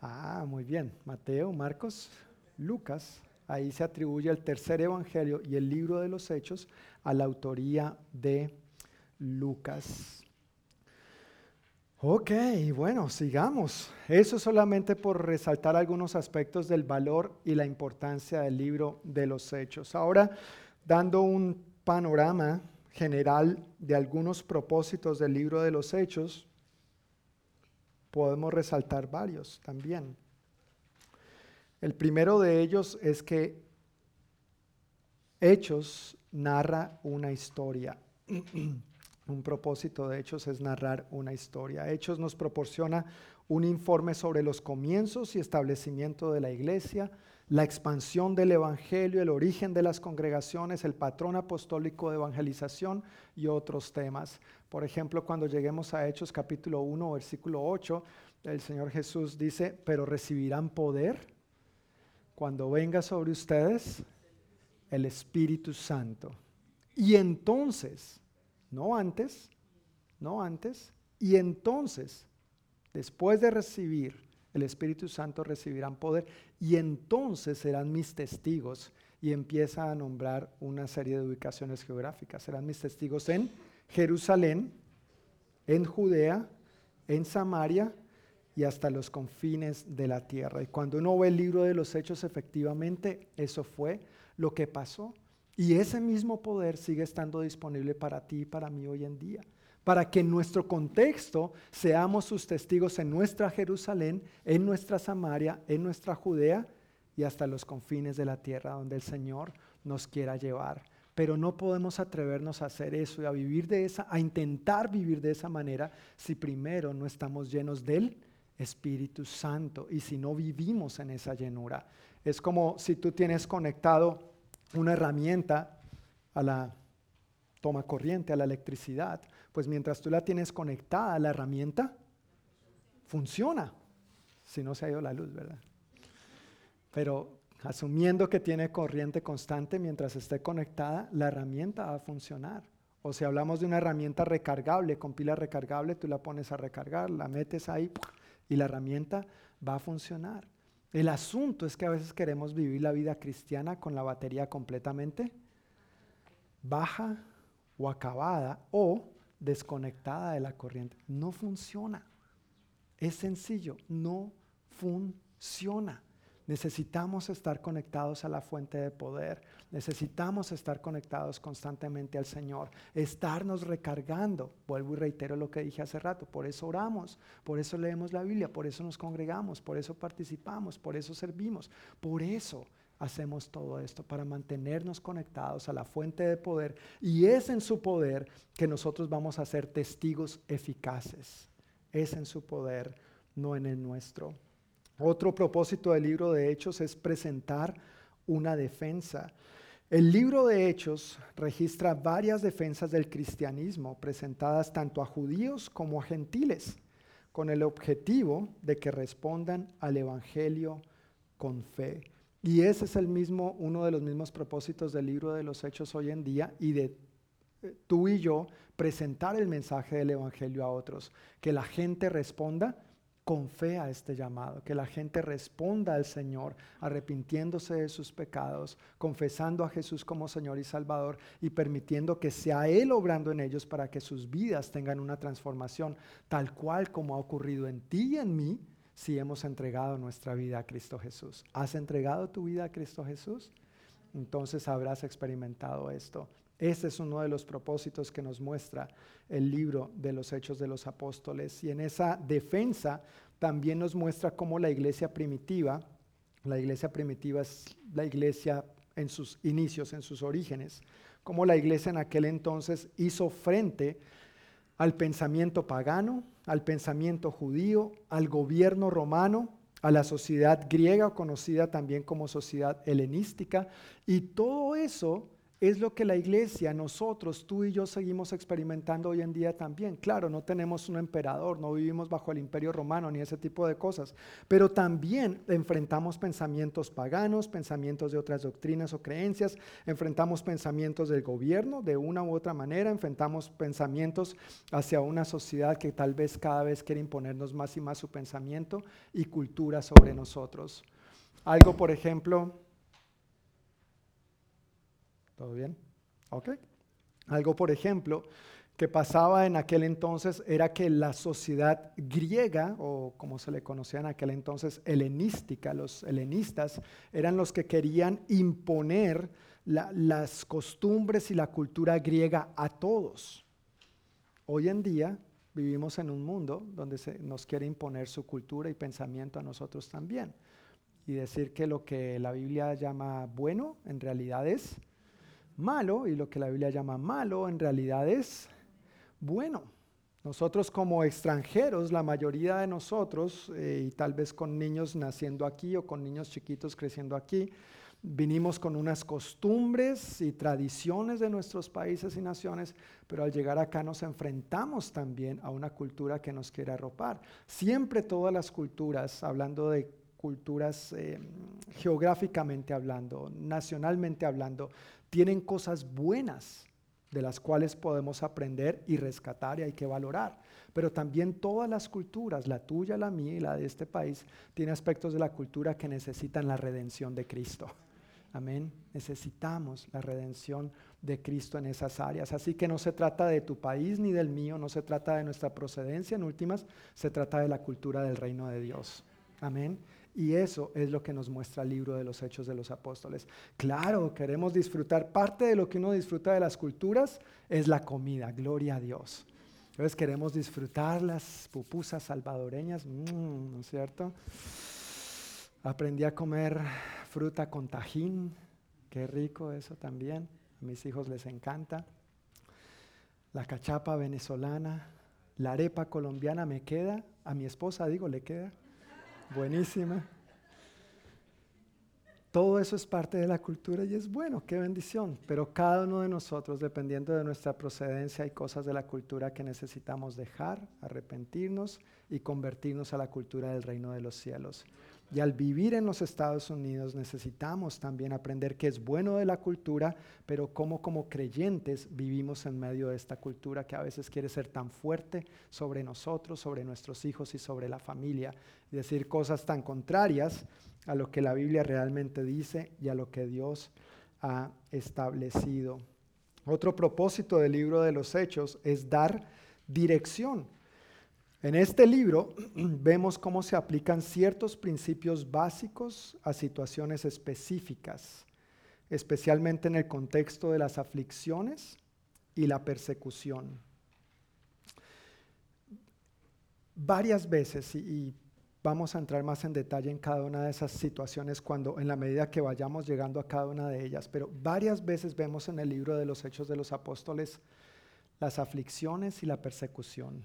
Ah, muy bien. Mateo, Marcos, Lucas. Ahí se atribuye el tercer evangelio y el libro de los hechos a la autoría de Lucas. Ok, bueno, sigamos. Eso solamente por resaltar algunos aspectos del valor y la importancia del libro de los hechos. Ahora, dando un panorama general de algunos propósitos del libro de los hechos, podemos resaltar varios también. El primero de ellos es que Hechos narra una historia. Un propósito de Hechos es narrar una historia. Hechos nos proporciona un informe sobre los comienzos y establecimiento de la iglesia, la expansión del Evangelio, el origen de las congregaciones, el patrón apostólico de evangelización y otros temas. Por ejemplo, cuando lleguemos a Hechos capítulo 1, versículo 8, el Señor Jesús dice, pero recibirán poder cuando venga sobre ustedes el Espíritu Santo. Y entonces no antes, no antes. Y entonces, después de recibir el Espíritu Santo, recibirán poder y entonces serán mis testigos. Y empieza a nombrar una serie de ubicaciones geográficas. Serán mis testigos en Jerusalén, en Judea, en Samaria y hasta los confines de la tierra. Y cuando uno ve el libro de los hechos, efectivamente, eso fue lo que pasó. Y ese mismo poder sigue estando disponible para ti y para mí hoy en día. Para que en nuestro contexto seamos sus testigos en nuestra Jerusalén, en nuestra Samaria, en nuestra Judea y hasta los confines de la tierra donde el Señor nos quiera llevar. Pero no podemos atrevernos a hacer eso y a vivir de esa, a intentar vivir de esa manera si primero no estamos llenos del Espíritu Santo y si no vivimos en esa llenura. Es como si tú tienes conectado una herramienta a la toma corriente, a la electricidad, pues mientras tú la tienes conectada, la herramienta funciona. Si no se ha ido la luz, ¿verdad? Pero asumiendo que tiene corriente constante mientras esté conectada, la herramienta va a funcionar. O si hablamos de una herramienta recargable, con pila recargable, tú la pones a recargar, la metes ahí y la herramienta va a funcionar. El asunto es que a veces queremos vivir la vida cristiana con la batería completamente baja o acabada o desconectada de la corriente. No funciona. Es sencillo, no funciona. Necesitamos estar conectados a la fuente de poder. Necesitamos estar conectados constantemente al Señor. Estarnos recargando. Vuelvo y reitero lo que dije hace rato. Por eso oramos, por eso leemos la Biblia, por eso nos congregamos, por eso participamos, por eso servimos. Por eso hacemos todo esto, para mantenernos conectados a la fuente de poder. Y es en su poder que nosotros vamos a ser testigos eficaces. es en su poder, no en el nuestro. Otro propósito del libro de Hechos es presentar una defensa. El libro de Hechos registra varias defensas del cristianismo presentadas tanto a judíos como a gentiles, con el objetivo de que respondan al Evangelio con fe. Y ese es el mismo, uno de los mismos propósitos del libro de los Hechos hoy en día y de eh, tú y yo presentar el mensaje del Evangelio a otros, que la gente responda con fe a este llamado, que la gente responda al Señor arrepintiéndose de sus pecados, confesando a Jesús como Señor y Salvador y permitiendo que sea Él obrando en ellos para que sus vidas tengan una transformación tal cual como ha ocurrido en ti y en mí si hemos entregado nuestra vida a Cristo Jesús. ¿Has entregado tu vida a Cristo Jesús? Entonces habrás experimentado esto. Este es uno de los propósitos que nos muestra el libro de los Hechos de los Apóstoles. Y en esa defensa también nos muestra cómo la iglesia primitiva, la iglesia primitiva es la iglesia en sus inicios, en sus orígenes, cómo la iglesia en aquel entonces hizo frente al pensamiento pagano, al pensamiento judío, al gobierno romano, a la sociedad griega, conocida también como sociedad helenística, y todo eso es lo que la iglesia, nosotros, tú y yo seguimos experimentando hoy en día también. Claro, no tenemos un emperador, no vivimos bajo el imperio romano ni ese tipo de cosas, pero también enfrentamos pensamientos paganos, pensamientos de otras doctrinas o creencias, enfrentamos pensamientos del gobierno de una u otra manera, enfrentamos pensamientos hacia una sociedad que tal vez cada vez quiere imponernos más y más su pensamiento y cultura sobre nosotros. Algo, por ejemplo, ¿Todo bien? Ok. Algo, por ejemplo, que pasaba en aquel entonces era que la sociedad griega, o como se le conocía en aquel entonces, helenística, los helenistas, eran los que querían imponer las costumbres y la cultura griega a todos. Hoy en día vivimos en un mundo donde se nos quiere imponer su cultura y pensamiento a nosotros también. Y decir que lo que la Biblia llama bueno en realidad es malo y lo que la Biblia llama malo en realidad es bueno. Nosotros como extranjeros, la mayoría de nosotros, eh, y tal vez con niños naciendo aquí o con niños chiquitos creciendo aquí, vinimos con unas costumbres y tradiciones de nuestros países y naciones, pero al llegar acá nos enfrentamos también a una cultura que nos quiere arropar. Siempre todas las culturas, hablando de culturas eh, geográficamente hablando, nacionalmente hablando, tienen cosas buenas de las cuales podemos aprender y rescatar y hay que valorar. Pero también todas las culturas, la tuya, la mía y la de este país, tienen aspectos de la cultura que necesitan la redención de Cristo. Amén. Necesitamos la redención de Cristo en esas áreas. Así que no se trata de tu país ni del mío, no se trata de nuestra procedencia en últimas, se trata de la cultura del reino de Dios. Amén. Y eso es lo que nos muestra el libro de los Hechos de los Apóstoles. Claro, queremos disfrutar. Parte de lo que uno disfruta de las culturas es la comida, gloria a Dios. Entonces queremos disfrutar las pupusas salvadoreñas, mm, ¿no es cierto? Aprendí a comer fruta con tajín, qué rico eso también. A mis hijos les encanta. La cachapa venezolana, la arepa colombiana me queda, a mi esposa digo le queda buenísima. Todo eso es parte de la cultura y es bueno, qué bendición. Pero cada uno de nosotros, dependiendo de nuestra procedencia, hay cosas de la cultura que necesitamos dejar, arrepentirnos y convertirnos a la cultura del reino de los cielos. Y al vivir en los Estados Unidos necesitamos también aprender qué es bueno de la cultura, pero cómo como creyentes vivimos en medio de esta cultura que a veces quiere ser tan fuerte sobre nosotros, sobre nuestros hijos y sobre la familia, y decir cosas tan contrarias a lo que la Biblia realmente dice y a lo que Dios ha establecido. Otro propósito del libro de los Hechos es dar dirección en este libro vemos cómo se aplican ciertos principios básicos a situaciones específicas, especialmente en el contexto de las aflicciones y la persecución. Varias veces, y, vamos a entrar más en detalle en cada una de esas situaciones cuando en la medida que vayamos llegando a cada una de ellas, pero varias veces vemos en el libro de los Hechos de los Apóstoles las aflicciones y la persecución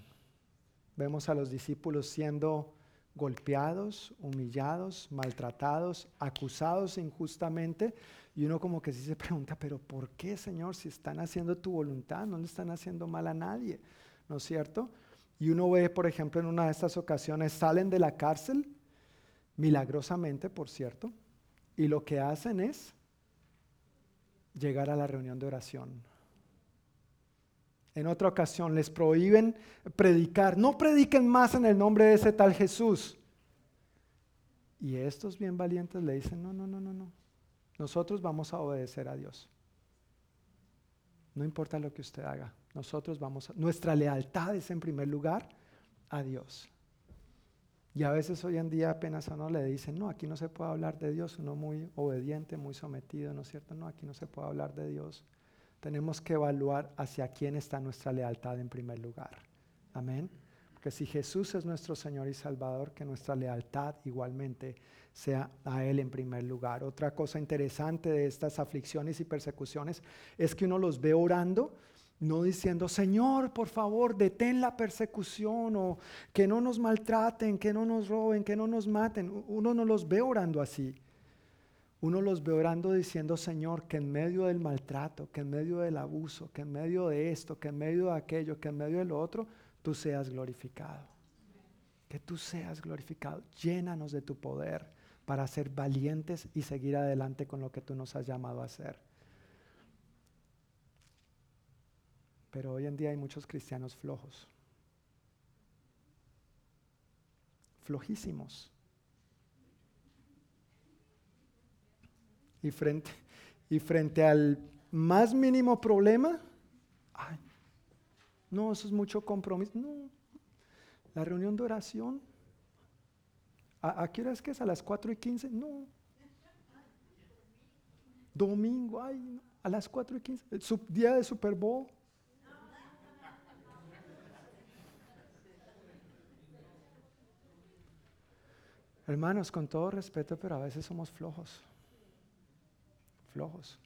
Vemos a los discípulos siendo golpeados, humillados, maltratados, acusados injustamente. Y uno como que sí se pregunta, pero ¿por qué, Señor, si están haciendo tu voluntad? No le están haciendo mal a nadie, ¿no es cierto? Y uno ve, por ejemplo, en una de estas ocasiones, salen de la cárcel, milagrosamente, por cierto, y lo que hacen es llegar a la reunión de oración. En otra ocasión les prohíben predicar. No prediquen más en el nombre de ese tal Jesús. Y estos bien valientes le dicen, no, no, no, no, no. Nosotros vamos a obedecer a Dios. No importa lo que usted haga. Nosotros vamos a... Nuestra lealtad es en primer lugar a Dios. Y a veces hoy en día apenas a uno le dicen, no, aquí no se puede hablar de Dios. Uno muy obediente, muy sometido, ¿no es cierto? No, aquí no se puede hablar de Dios tenemos que evaluar hacia quién está nuestra lealtad en primer lugar. Amén. Porque si Jesús es nuestro Señor y Salvador, que nuestra lealtad igualmente sea a Él en primer lugar. Otra cosa interesante de estas aflicciones y persecuciones es que uno los ve orando, no diciendo, Señor, por favor, detén la persecución o que no nos maltraten, que no nos roben, que no nos maten. Uno no los ve orando así uno los ve orando diciendo, Señor, que en medio del maltrato, que en medio del abuso, que en medio de esto, que en medio de aquello, que en medio de lo otro, tú seas glorificado. Que tú seas glorificado. Llénanos de tu poder para ser valientes y seguir adelante con lo que tú nos has llamado a hacer. Pero hoy en día hay muchos cristianos flojos. Flojísimos Y frente, y frente al más mínimo problema, ay, no, eso es mucho compromiso. No, la reunión de oración, ¿a, qué hora es que es? ¿A las 4 y 15? No. Domingo, ay, a las 4 y 15, el día de Super Bowl. Hermanos, con todo respeto, pero a veces somos flojos flojos.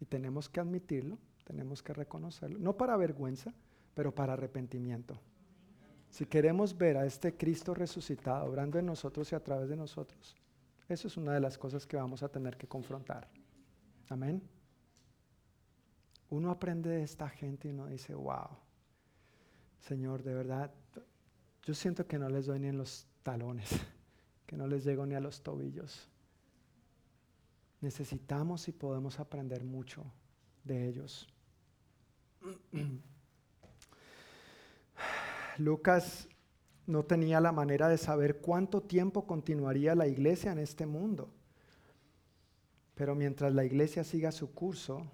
Y tenemos que admitirlo, tenemos que reconocerlo, no para vergüenza, pero para arrepentimiento. Si queremos ver a este Cristo resucitado obrando en nosotros y a través de nosotros, eso es una de las cosas que vamos a tener que confrontar. Amén. Uno aprende de esta gente y uno dice, wow, Señor, de verdad, yo siento que no les doy ni en los talones, que no les llego ni a los tobillos necesitamos y podemos aprender mucho de ellos. Lucas no tenía la manera de saber cuánto tiempo continuaría la iglesia en este mundo. Pero mientras la iglesia siga su curso,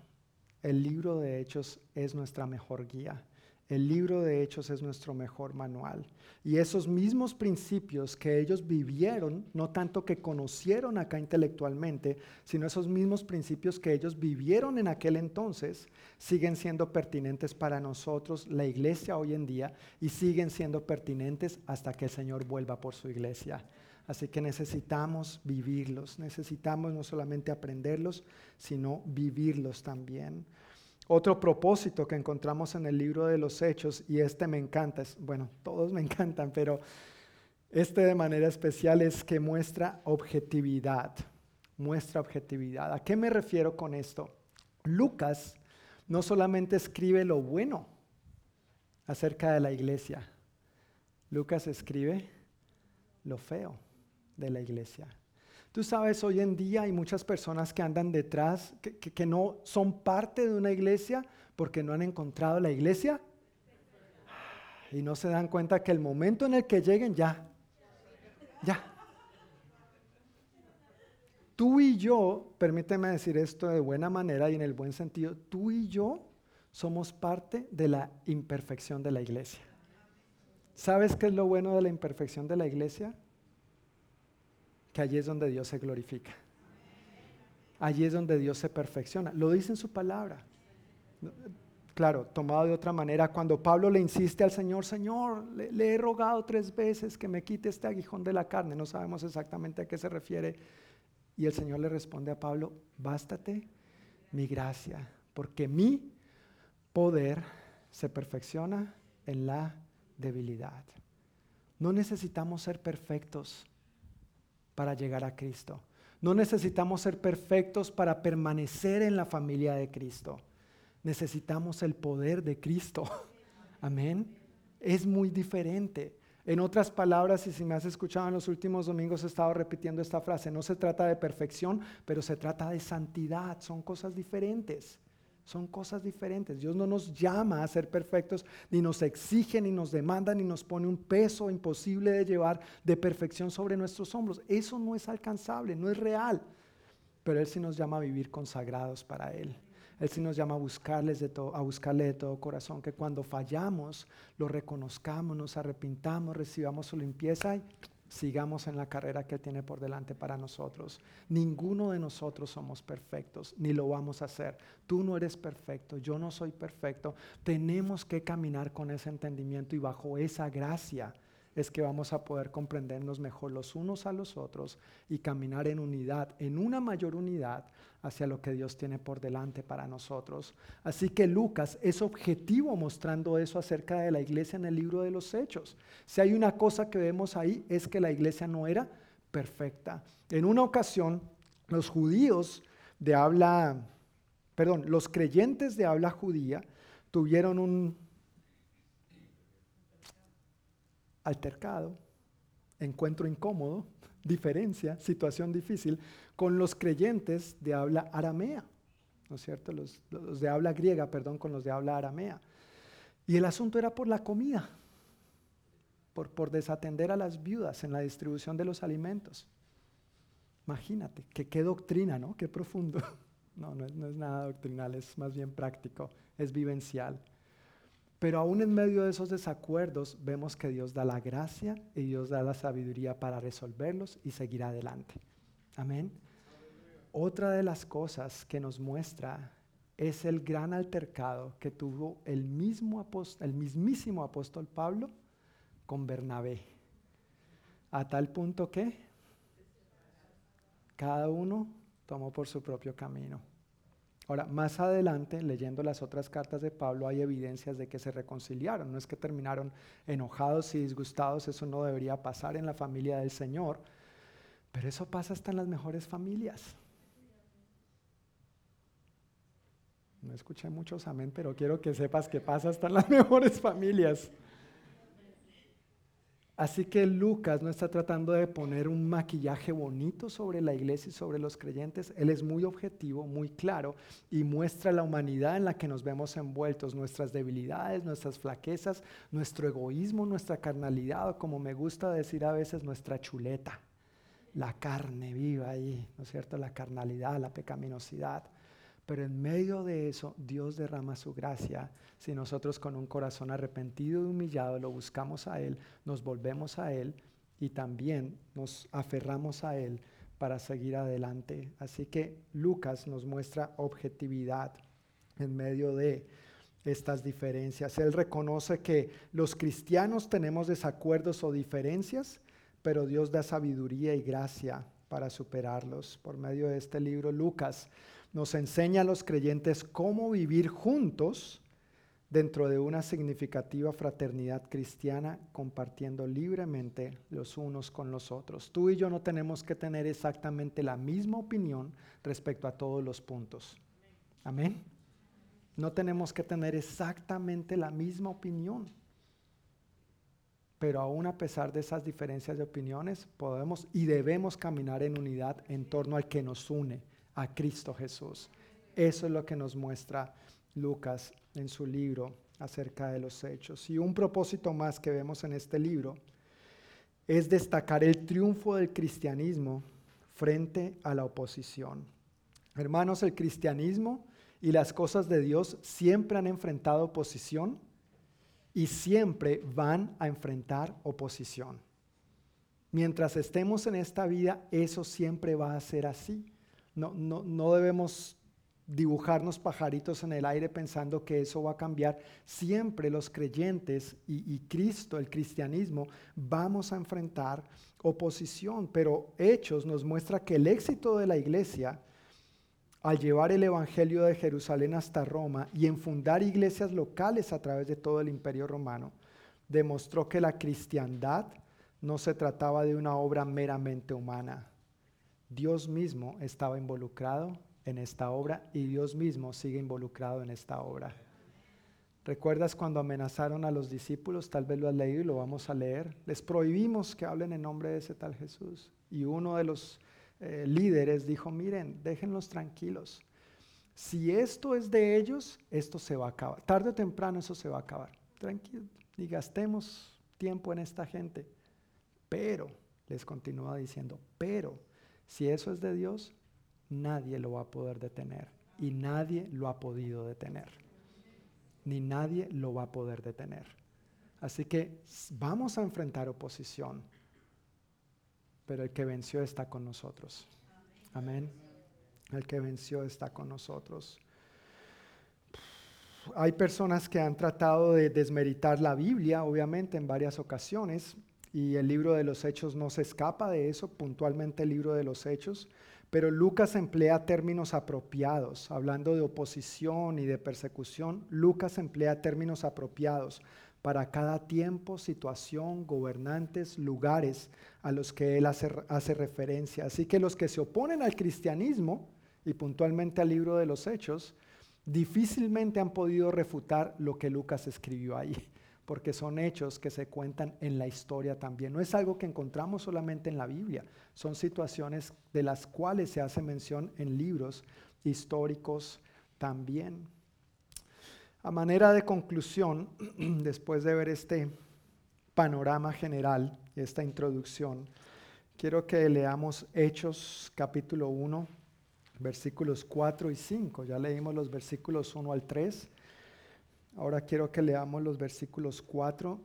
el libro de Hechos es nuestra mejor guía. El libro de Hechos es nuestro mejor manual. Y esos mismos principios que ellos vivieron, no tanto que conocieron acá intelectualmente, sino esos mismos principios que ellos vivieron en aquel entonces, siguen siendo pertinentes para nosotros, la iglesia hoy en día, y siguen siendo pertinentes hasta que el Señor vuelva por su iglesia. Así que necesitamos vivirlos, necesitamos no solamente aprenderlos, sino vivirlos también. Otro propósito que encontramos en el libro de los Hechos, y este me encanta, es, bueno, todos me encantan, pero este de manera especial es que muestra objetividad, muestra objetividad. ¿A qué me refiero con esto? Lucas no solamente escribe lo bueno acerca de la iglesia, Lucas escribe lo feo de la iglesia. Tú sabes, hoy en día hay muchas personas que andan detrás, que, no son parte de una iglesia porque no han encontrado la iglesia y no se dan cuenta que el momento en el que lleguen ya, ya. Tú y yo, permíteme decir esto de buena manera y en el buen sentido, tú y yo somos parte de la imperfección de la iglesia. ¿Sabes qué es lo bueno de la imperfección de la iglesia? Que allí es donde Dios se glorifica. Allí es donde Dios se perfecciona. Lo dice en su palabra. Claro, tomado de otra manera, cuando Pablo le insiste al Señor, Señor, le, he rogado tres veces que me quite este aguijón de la carne, no sabemos exactamente a qué se refiere. Y el Señor le responde a Pablo, bástate mi gracia, porque mi poder se perfecciona en la debilidad. No necesitamos ser perfectos para llegar a Cristo. No necesitamos ser perfectos para permanecer en la familia de Cristo. Necesitamos el poder de Cristo. Amén. Es muy diferente. En otras palabras, y si me has escuchado en los últimos domingos, he estado repitiendo esta frase, no se trata de perfección, pero se trata de santidad, son cosas diferentes. Son cosas diferentes. Dios no nos llama a ser perfectos, ni nos exige, ni nos demanda, ni nos pone un peso imposible de llevar de perfección sobre nuestros hombros. Eso no es alcanzable, no es real. Pero Él sí nos llama a vivir consagrados para Él. Él sí nos llama a, buscarles de a buscarle de todo corazón, que cuando fallamos lo reconozcamos, nos arrepintamos, recibamos su limpieza y sigamos en la carrera que tiene por delante para nosotros. Ninguno de nosotros somos perfectos, ni lo vamos a hacer. Tú no eres perfecto, yo no soy perfecto. Tenemos que caminar con ese entendimiento y bajo esa gracia es que vamos a poder comprendernos mejor los unos a los otros y caminar en unidad, en una mayor unidad hacia lo que Dios tiene por delante para nosotros. Así que Lucas es objetivo mostrando eso acerca de la iglesia en el libro de los Hechos. Si hay una cosa que vemos ahí es que la iglesia no era perfecta. En una ocasión, los judíos de habla, perdón, los creyentes de habla judía tuvieron un altercado, encuentro incómodo, diferencia, situación difícil con los creyentes de habla aramea, ¿no es cierto? Los, de habla griega, perdón, con los de habla aramea. Y el asunto era por la comida, por, desatender a las viudas en la distribución de los alimentos. Imagínate, que qué doctrina, ¿no? Qué profundo. No, no es, no es nada doctrinal, es más bien práctico, es vivencial. Pero aún en medio de esos desacuerdos vemos que Dios da la gracia y Dios da la sabiduría para resolverlos y seguir adelante. Amén. Otra de las cosas que nos muestra es el gran altercado que tuvo el, mismo el mismísimo apóstol Pablo con Bernabé. A tal punto que cada uno tomó por su propio camino. Ahora, más adelante, leyendo las otras cartas de Pablo, hay evidencias de que se reconciliaron. No es que terminaron enojados y disgustados, eso no debería pasar en la familia del Señor, pero eso pasa hasta en las mejores familias. No escuché muchos amén, pero quiero que sepas que pasa hasta en las mejores familias. Así que Lucas no está tratando de poner un maquillaje bonito sobre la iglesia y sobre los creyentes. Él es muy objetivo, muy claro y muestra la humanidad en la que nos vemos envueltos, nuestras debilidades, nuestras flaquezas, nuestro egoísmo, nuestra carnalidad o como me gusta decir a veces nuestra chuleta, la carne viva ahí, ¿no es cierto? La carnalidad, la pecaminosidad. Pero en medio de eso, Dios derrama su gracia. Si nosotros con un corazón arrepentido y humillado lo buscamos a Él, nos volvemos a Él y también nos aferramos a Él para seguir adelante. Así que Lucas nos muestra objetividad en medio de estas diferencias. Él reconoce que los cristianos tenemos desacuerdos o diferencias, pero Dios da sabiduría y gracia para superarlos. Por medio de este libro, Lucas nos enseña a los creyentes cómo vivir juntos dentro de una significativa fraternidad cristiana, compartiendo libremente los unos con los otros. Tú y yo no tenemos que tener exactamente la misma opinión respecto a todos los puntos. Amén. No tenemos que tener exactamente la misma opinión. Pero aún a pesar de esas diferencias de opiniones, podemos y debemos caminar en unidad en torno al que nos une, a Cristo Jesús. Eso es lo que nos muestra Lucas en su libro acerca de los hechos. Y un propósito más que vemos en este libro es destacar el triunfo del cristianismo frente a la oposición. Hermanos, el cristianismo y las cosas de Dios siempre han enfrentado oposición y siempre van a enfrentar oposición. Mientras estemos en esta vida, eso siempre va a ser así. No, no, no debemos dibujarnos pajaritos en el aire pensando que eso va a cambiar. Siempre los creyentes y, Cristo, el cristianismo, vamos a enfrentar oposición, pero Hechos nos muestra que el éxito de la iglesia al llevar el Evangelio de Jerusalén hasta Roma y en fundar iglesias locales a través de todo el imperio romano, demostró que la cristiandad no se trataba de una obra meramente humana. Dios mismo estaba involucrado en esta obra y Dios mismo sigue involucrado en esta obra. ¿Recuerdas cuando amenazaron a los discípulos? Tal vez lo has leído y lo vamos a leer. Les prohibimos que hablen en nombre de ese tal Jesús. Y uno de los eh, líderes dijo, miren, déjenlos tranquilos. Si esto es de ellos, esto se va a acabar. Tarde o temprano eso se va a acabar. Tranquilo, y gastemos tiempo en esta gente. Pero, les continúa diciendo, pero si eso es de Dios, nadie lo va a poder detener. Y nadie lo ha podido detener. Ni nadie lo va a poder detener. Así que vamos a enfrentar oposición. Pero el que venció está con nosotros. Amén. El que venció está con nosotros. Hay personas que han tratado de desmeritar la Biblia, obviamente, en varias ocasiones, y el libro de los Hechos no se escapa de eso, puntualmente el libro de los Hechos, pero Lucas emplea términos apropiados, hablando de oposición y de persecución, Lucas emplea términos apropiados para cada tiempo, situación, gobernantes, lugares a los que él hace, referencia. Así que los que se oponen al cristianismo, y puntualmente al libro de los Hechos, difícilmente han podido refutar lo que Lucas escribió ahí, porque son hechos que se cuentan en la historia también. No es algo que encontramos solamente en la Biblia, son situaciones de las cuales se hace mención en libros históricos también. A manera de conclusión, después de ver este panorama general, esta introducción, quiero que leamos Hechos capítulo 1 versículos 4 y 5. Ya leímos los versículos 1 al 3. Ahora quiero que leamos los versículos 4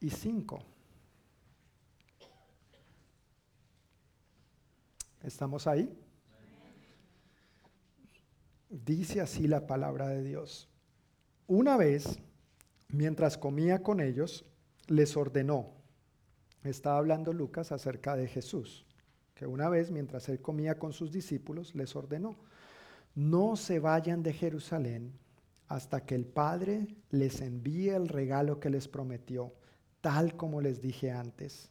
y 5. ¿Estamos ahí? Dice así la palabra de Dios. Una vez, mientras comía con ellos, les ordenó, está hablando Lucas acerca de Jesús, una vez, mientras él comía con sus discípulos, les ordenó, no se vayan de Jerusalén hasta que el Padre les envíe el regalo que les prometió, tal como les dije antes.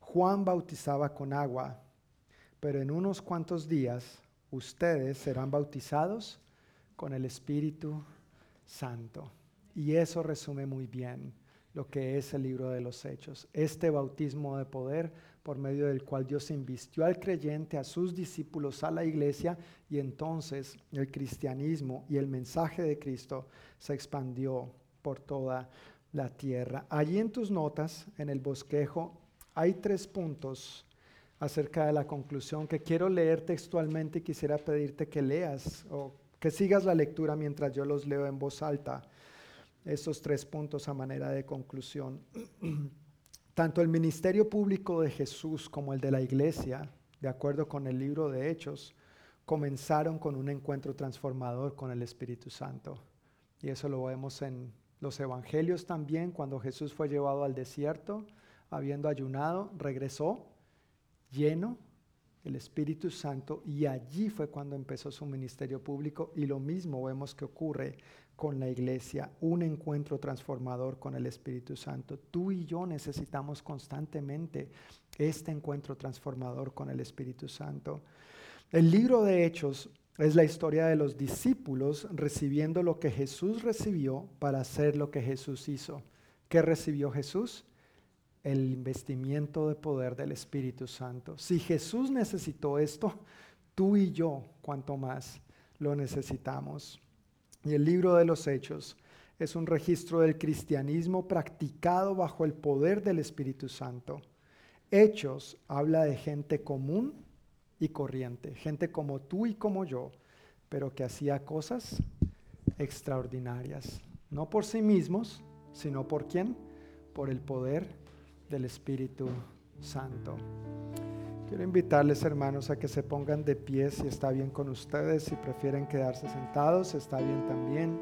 Juan bautizaba con agua, pero en unos cuantos días ustedes serán bautizados con el Espíritu Santo. Y eso resume muy bien lo que es el libro de los Hechos. Este bautismo de poder por medio del cual Dios invistió al creyente, a sus discípulos, a la iglesia, y entonces el cristianismo y el mensaje de Cristo se expandió por toda la tierra. Allí en tus notas, en el bosquejo, hay tres puntos acerca de la conclusión que quiero leer textualmente y quisiera pedirte que leas o que sigas la lectura mientras yo los leo en voz alta. Estos tres puntos a manera de conclusión. Tanto el ministerio público de Jesús como el de la iglesia, de acuerdo con el libro de Hechos, comenzaron con un encuentro transformador con el Espíritu Santo. Y eso lo vemos en los evangelios también, cuando Jesús fue llevado al desierto, habiendo ayunado, regresó lleno del Espíritu Santo y allí fue cuando empezó su ministerio público y lo mismo vemos que ocurre con la iglesia, un encuentro transformador con el Espíritu Santo. Tú y yo necesitamos constantemente este encuentro transformador con el Espíritu Santo. El libro de Hechos es la historia de los discípulos recibiendo lo que Jesús recibió para hacer lo que Jesús hizo. ¿Qué recibió Jesús? El investimiento de poder del Espíritu Santo. Si Jesús necesitó esto, tú y yo, cuanto más, lo necesitamos. Y el libro de los Hechos es un registro del cristianismo practicado bajo el poder del Espíritu Santo. Hechos habla de gente común y corriente, gente como tú y como yo, pero que hacía cosas extraordinarias, no por sí mismos, sino por quién? Por el poder del Espíritu Santo. Quiero invitarles, hermanos, a que se pongan de pie si está bien con ustedes, si prefieren quedarse sentados, está bien también.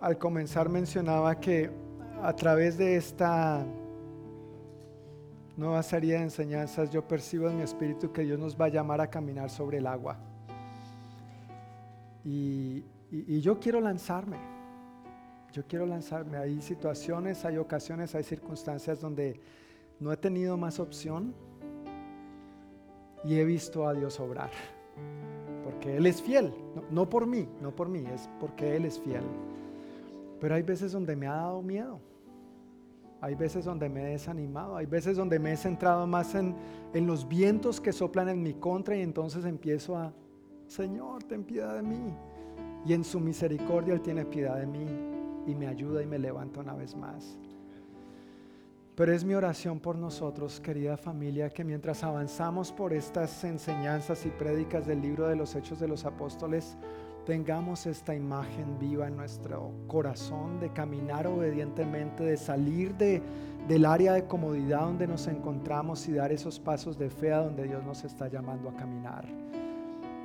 Al comenzar mencionaba que a través de esta nueva serie de enseñanzas, yo percibo en mi espíritu que Dios nos va a llamar a caminar sobre el agua. Y, yo quiero lanzarme. Yo quiero lanzarme. Hay situaciones, hay ocasiones, hay circunstancias donde no he tenido más opción y he visto a Dios obrar. Porque Él es fiel. No, no por mí, no por mí, es porque Él es fiel. Pero hay veces donde me ha dado miedo. Hay veces donde me he desanimado, hay veces donde me he centrado más en, en los vientos que soplan en mi contra y entonces empiezo a, Señor, ten piedad de mí. Y en su misericordia Él tiene piedad de mí y me ayuda y me levanta una vez más. Pero es mi oración por nosotros, querida familia, que mientras avanzamos por estas enseñanzas y prédicas del libro de los Hechos de los Apóstoles, tengamos esta imagen viva en nuestro corazón de caminar obedientemente, de salir de, del área de comodidad donde nos encontramos y dar esos pasos de fe a donde Dios nos está llamando a caminar.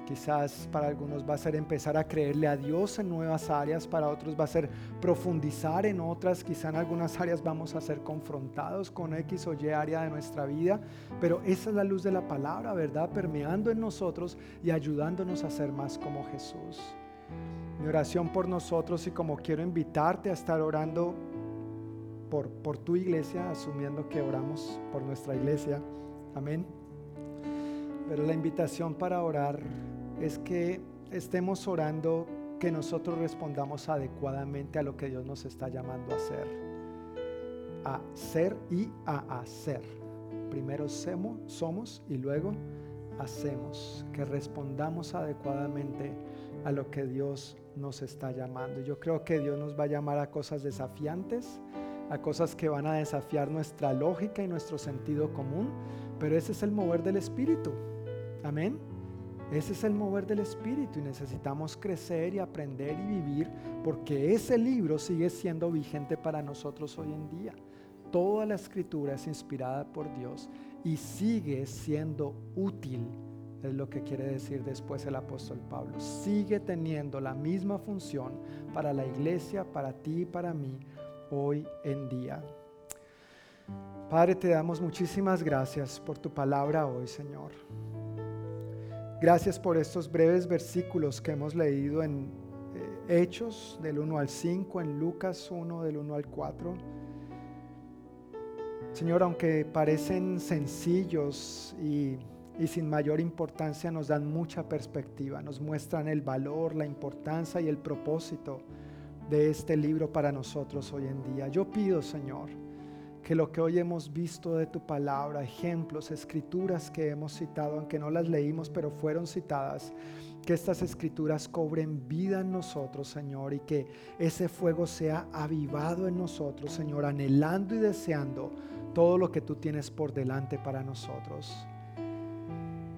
Quizás para algunos va a ser empezar a creerle a Dios en nuevas áreas, para otros va a ser profundizar en otras, quizá en algunas áreas vamos a ser confrontados con X o Y área de nuestra vida, pero esa es la luz de la palabra, ¿verdad? Permeando en nosotros y ayudándonos a ser más como Jesús. Mi oración por nosotros y como quiero invitarte a estar orando por, por tu iglesia, asumiendo que oramos por nuestra iglesia. Amén. Pero la invitación para orar es que estemos orando que nosotros respondamos adecuadamente a lo que Dios nos está llamando a hacer. A ser y a hacer. Primero somos y luego hacemos. Que respondamos adecuadamente a lo que Dios nos está llamando. Yo creo que Dios nos va a llamar a cosas desafiantes, a cosas que van a desafiar nuestra lógica y nuestro sentido común, pero ese es el mover del Espíritu. Amén. Ese es el mover del Espíritu y necesitamos crecer y aprender y vivir porque ese libro sigue siendo vigente para nosotros hoy en día. Toda la escritura es inspirada por Dios y sigue siendo útil, es lo que quiere decir después el apóstol Pablo. Sigue teniendo la misma función para la iglesia, para ti y para mí hoy en día. Padre, te damos muchísimas gracias por tu palabra hoy, Señor. Gracias por estos breves versículos que hemos leído en eh, Hechos del 1 al 5, en Lucas 1 del 1 al 4. Señor, aunque parecen sencillos y, y sin mayor importancia, nos dan mucha perspectiva, nos muestran el valor, la importancia y el propósito de este libro para nosotros hoy en día. Yo pido, Señor, que lo que hoy hemos visto de tu palabra, ejemplos, escrituras que hemos citado, aunque no las leímos, pero fueron citadas, que estas escrituras cobren vida en nosotros, Señor, y que ese fuego sea avivado en nosotros, Señor, anhelando y deseando todo lo que tú tienes por delante para nosotros.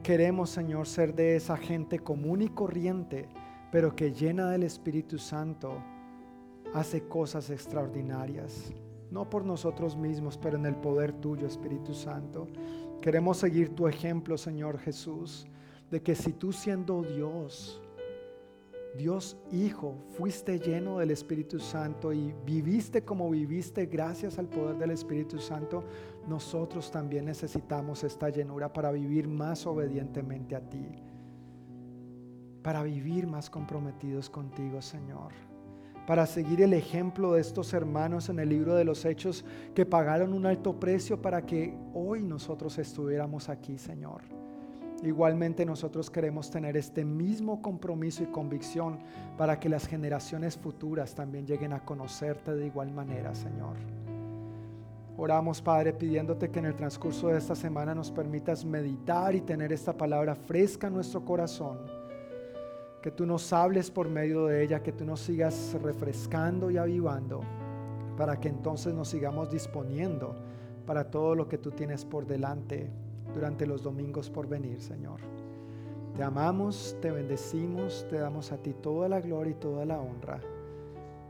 Queremos, Señor, ser de esa gente común y corriente, pero que llena del Espíritu Santo hace cosas extraordinarias no por nosotros mismos, pero en el poder tuyo, Espíritu Santo. Queremos seguir tu ejemplo, Señor Jesús, de que si tú siendo Dios, Dios Hijo, fuiste lleno del Espíritu Santo y viviste como viviste gracias al poder del Espíritu Santo, nosotros también necesitamos esta llenura para vivir más obedientemente a ti, para vivir más comprometidos contigo, Señor para seguir el ejemplo de estos hermanos en el libro de los Hechos que pagaron un alto precio para que hoy nosotros estuviéramos aquí, Señor. Igualmente nosotros queremos tener este mismo compromiso y convicción para que las generaciones futuras también lleguen a conocerte de igual manera, Señor. Oramos, Padre, pidiéndote que en el transcurso de esta semana nos permitas meditar y tener esta palabra fresca en nuestro corazón que tú nos hables por medio de ella, que tú nos sigas refrescando y avivando, para que entonces nos sigamos disponiendo para todo lo que tú tienes por delante durante los domingos por venir, Señor. Te amamos, te bendecimos, te damos a ti toda la gloria y toda la honra.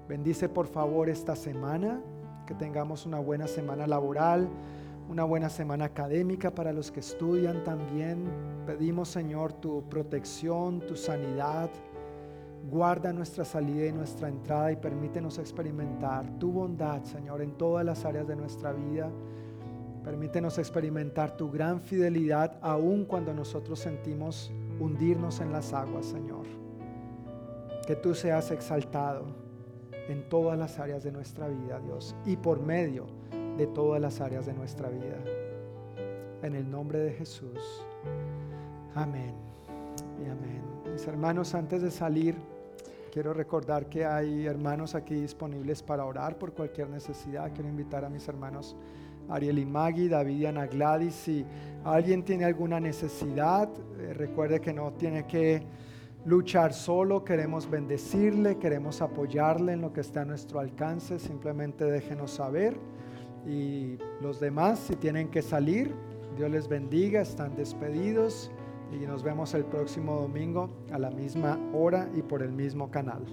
Bendice por favor esta semana, que tengamos una buena semana laboral, una buena semana académica para los que estudian también. Pedimos, Señor, tu protección, tu sanidad. Guarda nuestra salida y nuestra entrada y permítenos experimentar tu bondad, Señor, en todas las áreas de nuestra vida. Permítenos experimentar tu gran fidelidad aun cuando nosotros sentimos hundirnos en las aguas, Señor. Que tú seas exaltado en todas las áreas de nuestra vida, Dios, y por medio de todas las áreas de nuestra vida. En el nombre de Jesús. Amén. Y amén. Mis hermanos, antes de salir, quiero recordar que hay hermanos aquí disponibles para orar por cualquier necesidad. Quiero invitar a mis hermanos Ariel y Maggie, David y Ana Gladys. Si alguien tiene alguna necesidad, eh, recuerde que no tiene que luchar solo, queremos bendecirle, queremos apoyarle en lo que está a nuestro alcance, simplemente déjenos saber. Y los demás, si tienen que salir, Dios les bendiga, están despedidos y nos vemos el próximo domingo a la misma hora y por el mismo canal.